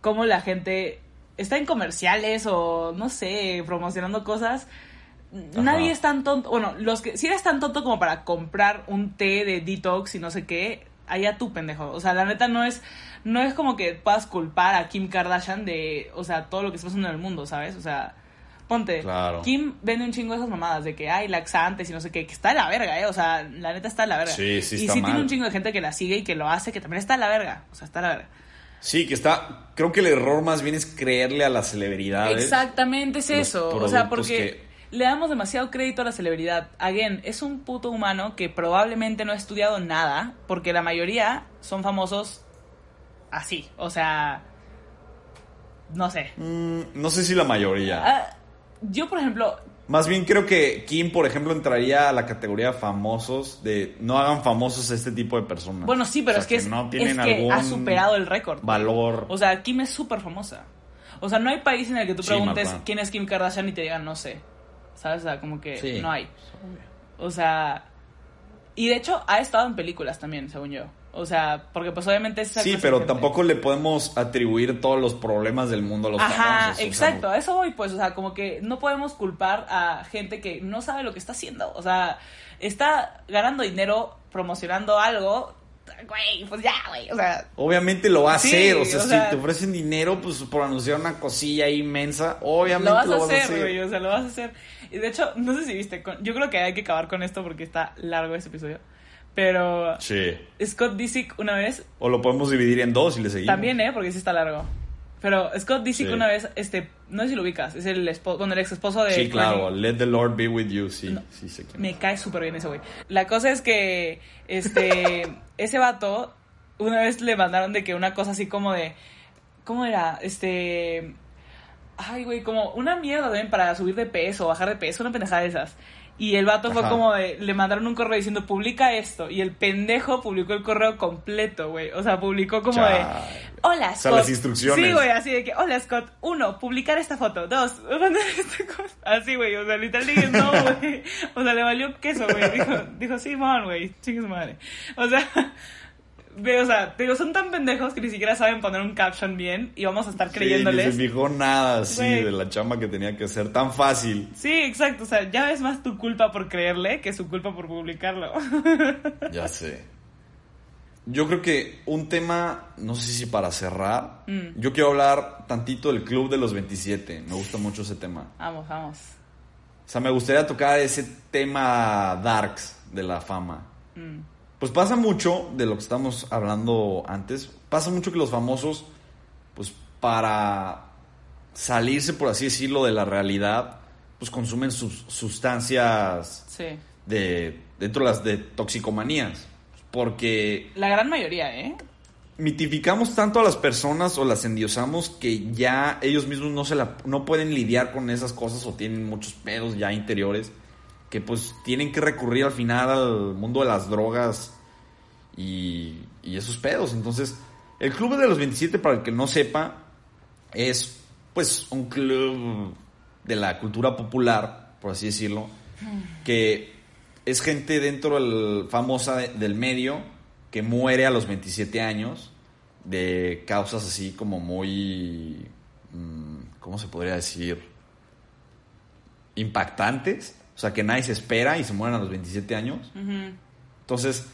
cómo la gente está en comerciales o, no sé, promocionando cosas. Nadie es tan tonto. Bueno, los que si eres tan tonto como para comprar un té de detox y no sé qué, allá tú, pendejo. O sea, la neta no es no es como que puedas culpar a Kim Kardashian de, o sea, todo lo que está pasando en el mundo, ¿sabes? O sea, ponte. Claro. Kim vende un chingo de esas mamadas de que hay laxantes y no sé qué, que está de la verga, ¿eh? O sea, la neta está de la verga. Sí, sí y está sí mal. tiene un chingo de gente que la sigue y que lo hace, que también está de la verga. O sea, está de la verga. Sí, que está. Creo que el error más bien es creerle a las celebridades. Exactamente es eso. O sea, porque le damos demasiado crédito a la celebridad. Again, es un puto humano que probablemente no ha estudiado nada, porque la mayoría son famosos así. O sea, no sé. Mm, no sé si la mayoría. Ah, yo, por ejemplo, Más bien creo que Kim, por ejemplo, entraría a la categoría famosos, de no hagan famosos a este tipo de personas. bueno, sí, pero O sea, es que, es, no es tienen que algún ha superado el récord. valor. O sea, Kim es súper famosa. O sea, no hay país en el que tú preguntes quién es Kim Kardashian y te digan no sé. ¿Sabes? O sea, como que Sí. no hay. O sea, y de hecho ha estado en películas también, según yo. O sea, porque pues obviamente es... Sí, pero tampoco le podemos atribuir todos los problemas del mundo a los Ajá, famosos. exacto, a eso voy, pues, o sea, como que no podemos culpar a gente que no sabe lo que está haciendo. O sea, está ganando dinero promocionando algo, güey, pues ya, güey, o sea... Obviamente lo va a hacer, o sea, si te ofrecen dinero, pues por anunciar una cosilla inmensa, obviamente lo vas, a, hacer, güey, o sea, lo vas a hacer. Y de hecho, no sé si viste, yo creo que hay que acabar con esto porque está largo este episodio. Pero sí. Scott Disick una vez... O lo podemos dividir en dos y le seguimos. También, ¿eh? Porque sí está largo. Pero Scott Disick una vez, este, no sé si lo ubicas, es el esposo, bueno, el ex esposo de... Sí, claro, Let the Lord be with you, sí, sí sé quién Me cae súper bien ese güey. La cosa es que, este, ese vato, una vez le mandaron de que una cosa así como de, ¿cómo era? Este... Ay, güey, como una mierda también para subir de peso, bajar de peso, una pendejada de esas. Y el vato fue como de, le mandaron un correo diciendo, publica esto. Y el pendejo publicó el correo completo, güey. O sea, publicó como de, hola Scott. O sea, las instrucciones. Sí, güey, así de que, hola Scott. Uno, publicar esta foto. Dos, mandar esta cosa. Así, güey. O sea, literal dije, no, güey. O sea, le valió queso, güey. Dijo, dijo, sí, man, güey. Chingue su madre. O sea, o sea, digo, son tan pendejos que ni siquiera saben poner un caption bien y vamos a estar creyéndoles. Sí, ni se fijó nada así de la chamba que tenía que hacer, tan fácil. Sí, exacto, o sea, ya es más tu culpa por creerle que su culpa por publicarlo. ya sé. Yo creo que un tema, no sé si para cerrar, mm. yo quiero hablar tantito del Club de los 27, me gusta mucho ese tema. Vamos, vamos. O sea, me gustaría tocar ese tema darks de la fama. Mm. Pues pasa mucho de lo que estamos hablando antes. Pasa mucho que los famosos, pues para salirse, por así decirlo, de la realidad, pues consumen sus sustancias de dentro de las de toxicomanías. Porque... La gran mayoría, ¿eh? Mitificamos tanto a las personas o las endiosamos que ya ellos mismos no, se la, no pueden lidiar con esas cosas o tienen muchos pedos ya interiores que pues tienen que recurrir al final al mundo de las drogas y, esos pedos. Entonces, el Club de los 27, para el que no sepa, es pues un club de la cultura popular, por así decirlo, que es gente dentro del, famosa del medio que muere a los 27 años de causas así como muy, mm, ¿cómo se podría decir? Impactantes. O sea, que nadie se espera y se mueren a los 27 años. Entonces,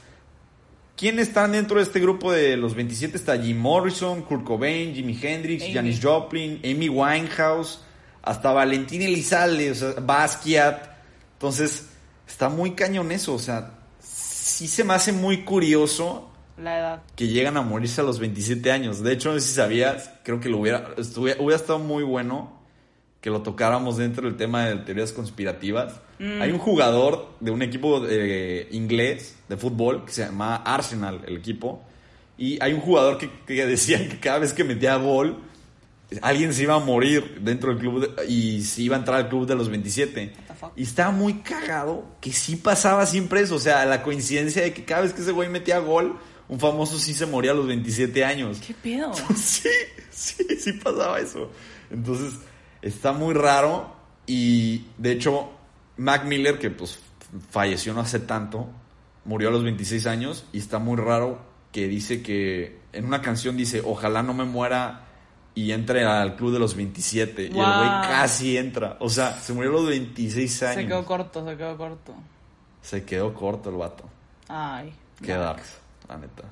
¿quién está dentro de este grupo de los 27? Está Jim Morrison, Kurt Cobain, Jimi Hendrix, Janis Joplin, Amy Winehouse, hasta Valentín Elizalde, o sea, Basquiat. Entonces, está muy cañón eso. O sea, sí se me hace muy curioso la edad. Que llegan a morirse a los 27 años. De hecho, no sé si sabías, creo que lo hubiera, hubiera estado muy bueno que lo tocáramos dentro del tema de teorías conspirativas. Mm. Hay un jugador de un equipo eh, inglés de fútbol que se llama Arsenal, el equipo, y hay un jugador que, decía que cada vez que metía gol, alguien se iba a morir dentro del club y se iba a entrar al club de los 27. Y estaba muy cagado que sí pasaba siempre eso, o sea, la coincidencia de que cada vez que ese güey metía gol, un famoso sí se moría a los 27 años. ¿Qué pedo? sí, sí, sí pasaba eso. Entonces Está muy raro y de hecho Mac Miller, que pues falleció no hace tanto, murió a los 26 años y está muy raro que dice que en una canción dice, ojalá no me muera y entre al club de los 27 y el güey casi entra. O sea, se murió a los 26 años. Se quedó corto, se quedó corto. Se quedó corto el vato. Ay. Qué dark, la neta.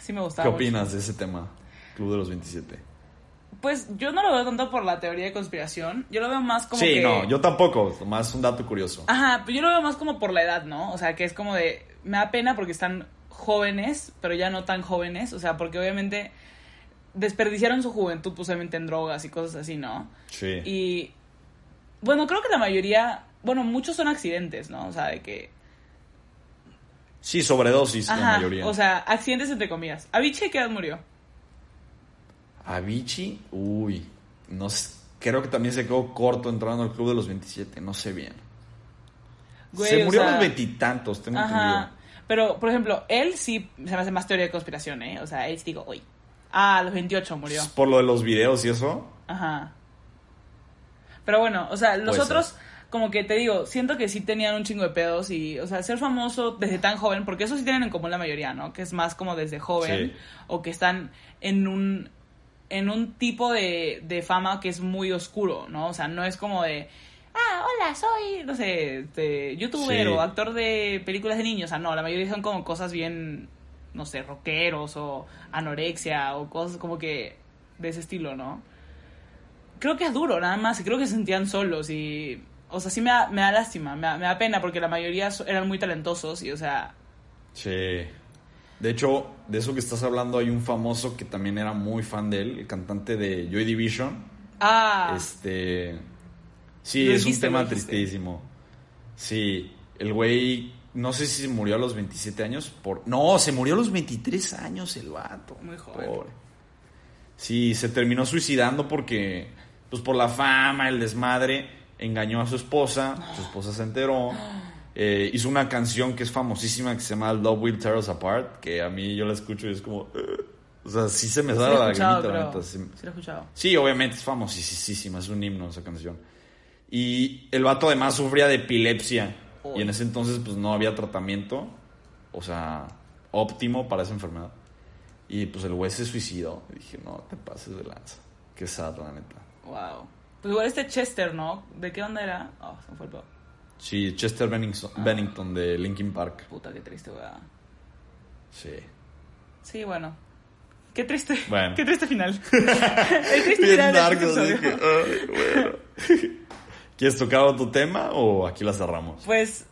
Sí me gustaba. ¿Qué opinas de ese tema? Club de los 27. Pues yo no lo veo tanto por la teoría de conspiración. Yo lo veo más como. Sí, no, yo tampoco. Más un dato curioso. Ajá, pero yo lo veo más como por la edad, ¿no? O sea, que es como de. Me da pena porque están jóvenes, pero ya no tan jóvenes. O sea, porque obviamente desperdiciaron su juventud, posiblemente en drogas y cosas así, ¿no? Sí. Y. Bueno, creo que la mayoría. Bueno, muchos son accidentes, ¿no? O sea, de que. Sí, sobredosis, la mayoría. O sea, accidentes entre comillas. ¿Avicii qué edad murió? Avicii, uy, no creo que también se quedó corto entrando al club de los 27, no sé bien. se murió a los veintitantos, tengo entendido. Pero, por ejemplo, él sí se me hace más teoría de conspiración, ¿eh? O sea, él digo, uy. Ah, a los 28 murió. ¿Por lo de los videos y eso? Ajá. Pero bueno, o sea, los otros como que te digo, siento que sí tenían un chingo de pedos y, o sea, ser famoso desde tan joven, porque eso sí tienen en común la mayoría, ¿no? Que es más como desde joven Sí. o que están en un en un tipo de, de fama que es muy oscuro, ¿no? O sea, no es como de, ah, hola, soy, no sé, este, youtuber Sí. o actor de películas de niños. O sea, no, la mayoría son como cosas bien, no sé, rockeros o anorexia o cosas como que de ese estilo, ¿no? Creo que es duro, nada más, y creo que se sentían solos y, o sea, sí me da, me da lástima, me da, me da pena porque la mayoría eran muy talentosos y, o sea, Sí. De hecho, de eso que estás hablando, hay un famoso que también era muy fan de él, el cantante de Joy Division. ah, Este. Sí, es dijiste, un tema tristísimo. Sí, el güey. No sé si se murió a los 27 años. Por... No, se murió a los 23 años el vato. Muy joven. Pobre. Sí, se terminó suicidando porque. Pues por la fama, el desmadre. Engañó a su esposa. Su esposa se enteró. eh, hizo una canción que es famosísima que se llama Love Will Tear Us Apart. Que a mí yo la escucho y es como. O sea, sí se me he la lagrimita, sí. Sí lo he escuchado. Sí, obviamente es famosísima, es un himno esa canción. Y el vato además sufría de epilepsia. Y en ese entonces pues no había tratamiento, o sea, óptimo para esa enfermedad. Y pues el güey se suicidó. Y dije, no, te pases de lanza. Qué sad, la neta. Wow. Pues igual este Chester, ¿no? ¿De qué onda era? Oh, se me fue el pedo. Sí, Chester Bennington, Bennington de Linkin Park. Puta, qué triste, weá. Sí. Sí, bueno. Qué triste. Bueno. Qué triste final. el triste final de este que, ay, bueno. ¿Quieres tocar otro tema o aquí la cerramos? Pues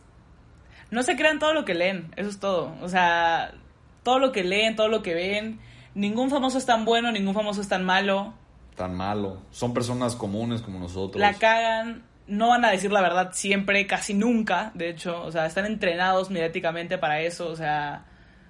no se crean todo lo que leen, eso es todo. O sea, todo lo que leen, todo lo que ven. Ningún famoso es tan bueno, ningún famoso es tan malo. Tan malo. Son personas comunes como nosotros. La cagan, no van a decir la verdad siempre, casi nunca, de hecho. O sea, están entrenados mediáticamente para eso. O sea,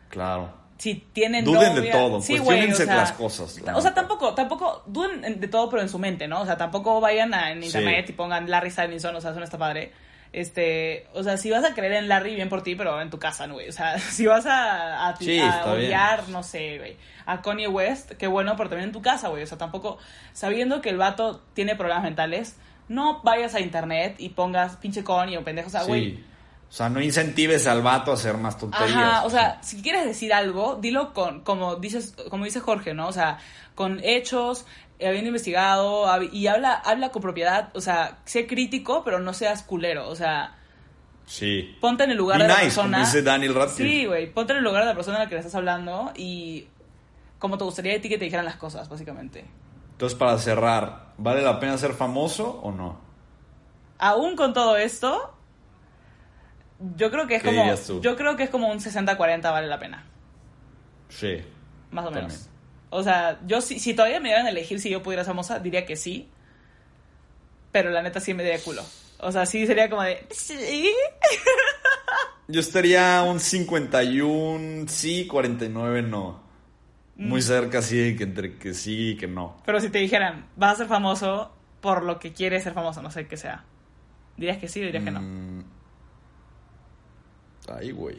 Claro. si tienen Duden de todo, sí, güey, o sea, las cosas, la O sea, tampoco, tampoco, duden en- de todo, pero en su mente, ¿no? O sea, tampoco vayan a, en Sí. internet y pongan Larry Stylinson, o sea, eso no está padre. Este, o sea, si vas a creer en Larry, bien por ti, pero en tu casa, ¿no, güey? O sea, si vas a, a, Sí, a está bien. odiar, no sé, güey, a Kanye West, qué bueno, pero también en tu casa, güey. O sea, tampoco, sabiendo que el vato tiene problemas mentales, no vayas a internet y pongas pinche Kanye o pendejo, o sea, güey. Sí. O sea, no incentives al vato a hacer más tonterías. Ajá, o sea, si quieres decir algo, dilo con, como dices, como dice Jorge, ¿no? O sea, con hechos, habiendo investigado, y habla, habla con propiedad, o sea, sé crítico, pero no seas culero, o sea, Sí. ponte en el lugar Be de la persona. dice Daniel Radcliffe. Sí, güey, ponte en el lugar de la persona a la que le estás hablando y como te gustaría de ti que te dijeran las cosas, básicamente. Entonces, para cerrar, ¿vale la pena ser famoso o no? Aún con todo esto, yo creo que es ¿Qué como, tú? yo creo que es como un 60-40 vale la pena. Sí. Más o También. menos. O sea, yo si, si todavía me dieran a elegir si yo pudiera ser famosa, diría que sí. Pero la neta sí me daría culo. O sea, sí sería como de... ¿Sí? Yo estaría un 51 sí, 49 no. Mm. Muy cerca, sí, que entre que sí y que no. Pero si te dijeran, vas a ser famoso por lo que quieres ser famoso, no sé qué sea. ¿Dirías que sí o dirías que no? Mm. Ay, güey.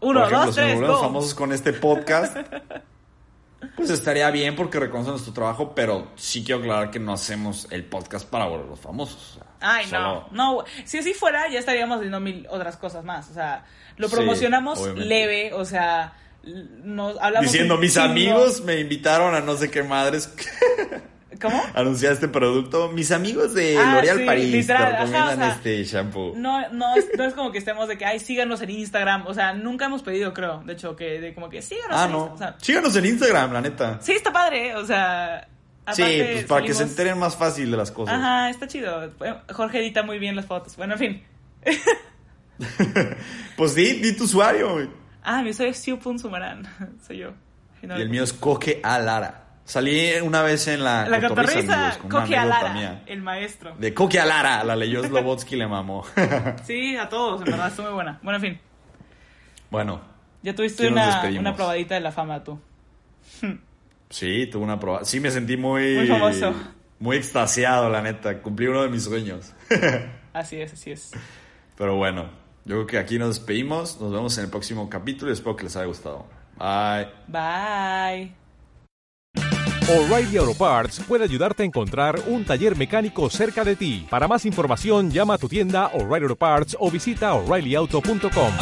Uno, Por ejemplo, dos, si nos tres, go. famosos con este podcast, pues estaría bien porque reconocen nuestro trabajo, pero sí quiero aclarar que no hacemos el podcast para volverlos famosos. o sea, Ay, solo- no. No, si así fuera, ya estaríamos haciendo mil otras cosas más. O sea, lo promocionamos leve, o sea, nos hablamos... Diciendo, mis chingo". amigos me invitaron a no sé qué madres ¿Cómo? anunciar este producto. Mis amigos de Ah, L'Oréal sí, París literal, te ajá, recomiendan o sea, este shampoo. No, no es, no es como que estemos de que, ay, síganos en Instagram. O sea, nunca hemos pedido, creo. De hecho, que de como que síganos ah, en no. Instagram. O sea, Síganos en Instagram, la neta. sí, está padre. O sea, Sí, aparte pues para que se enteren más fácil de las cosas. Ajá, está chido. Jorge edita muy bien las fotos. Bueno, en fin. Pues di, di tu usuario. Ah, mi usuario es Siu.sumaran. Soy yo. Y no- Y el mío es Coque a Lara. Salí una vez en la, La cotorriza, Coque Alara, mía. el maestro. De Coque a Lara, la leyó Slobotsky, le mamó. Sí, a todos, en verdad, estuvo muy buena. Bueno, en fin. bueno, Ya tuviste una, una probadita de la fama tú. sí, tuve una prueba. Sí, me sentí muy... Muy famoso. Muy extasiado, la neta. Cumplí uno de mis sueños. Así es, así es. Pero bueno, yo creo que aquí nos despedimos. Nos vemos en el próximo capítulo y espero que les haya gustado. Bye. Bye. O'Reilly Auto Parts puede ayudarte a encontrar un taller mecánico cerca de ti. Para más información, llama a tu tienda O'Reilly Auto Parts o visita oreillyauto.com.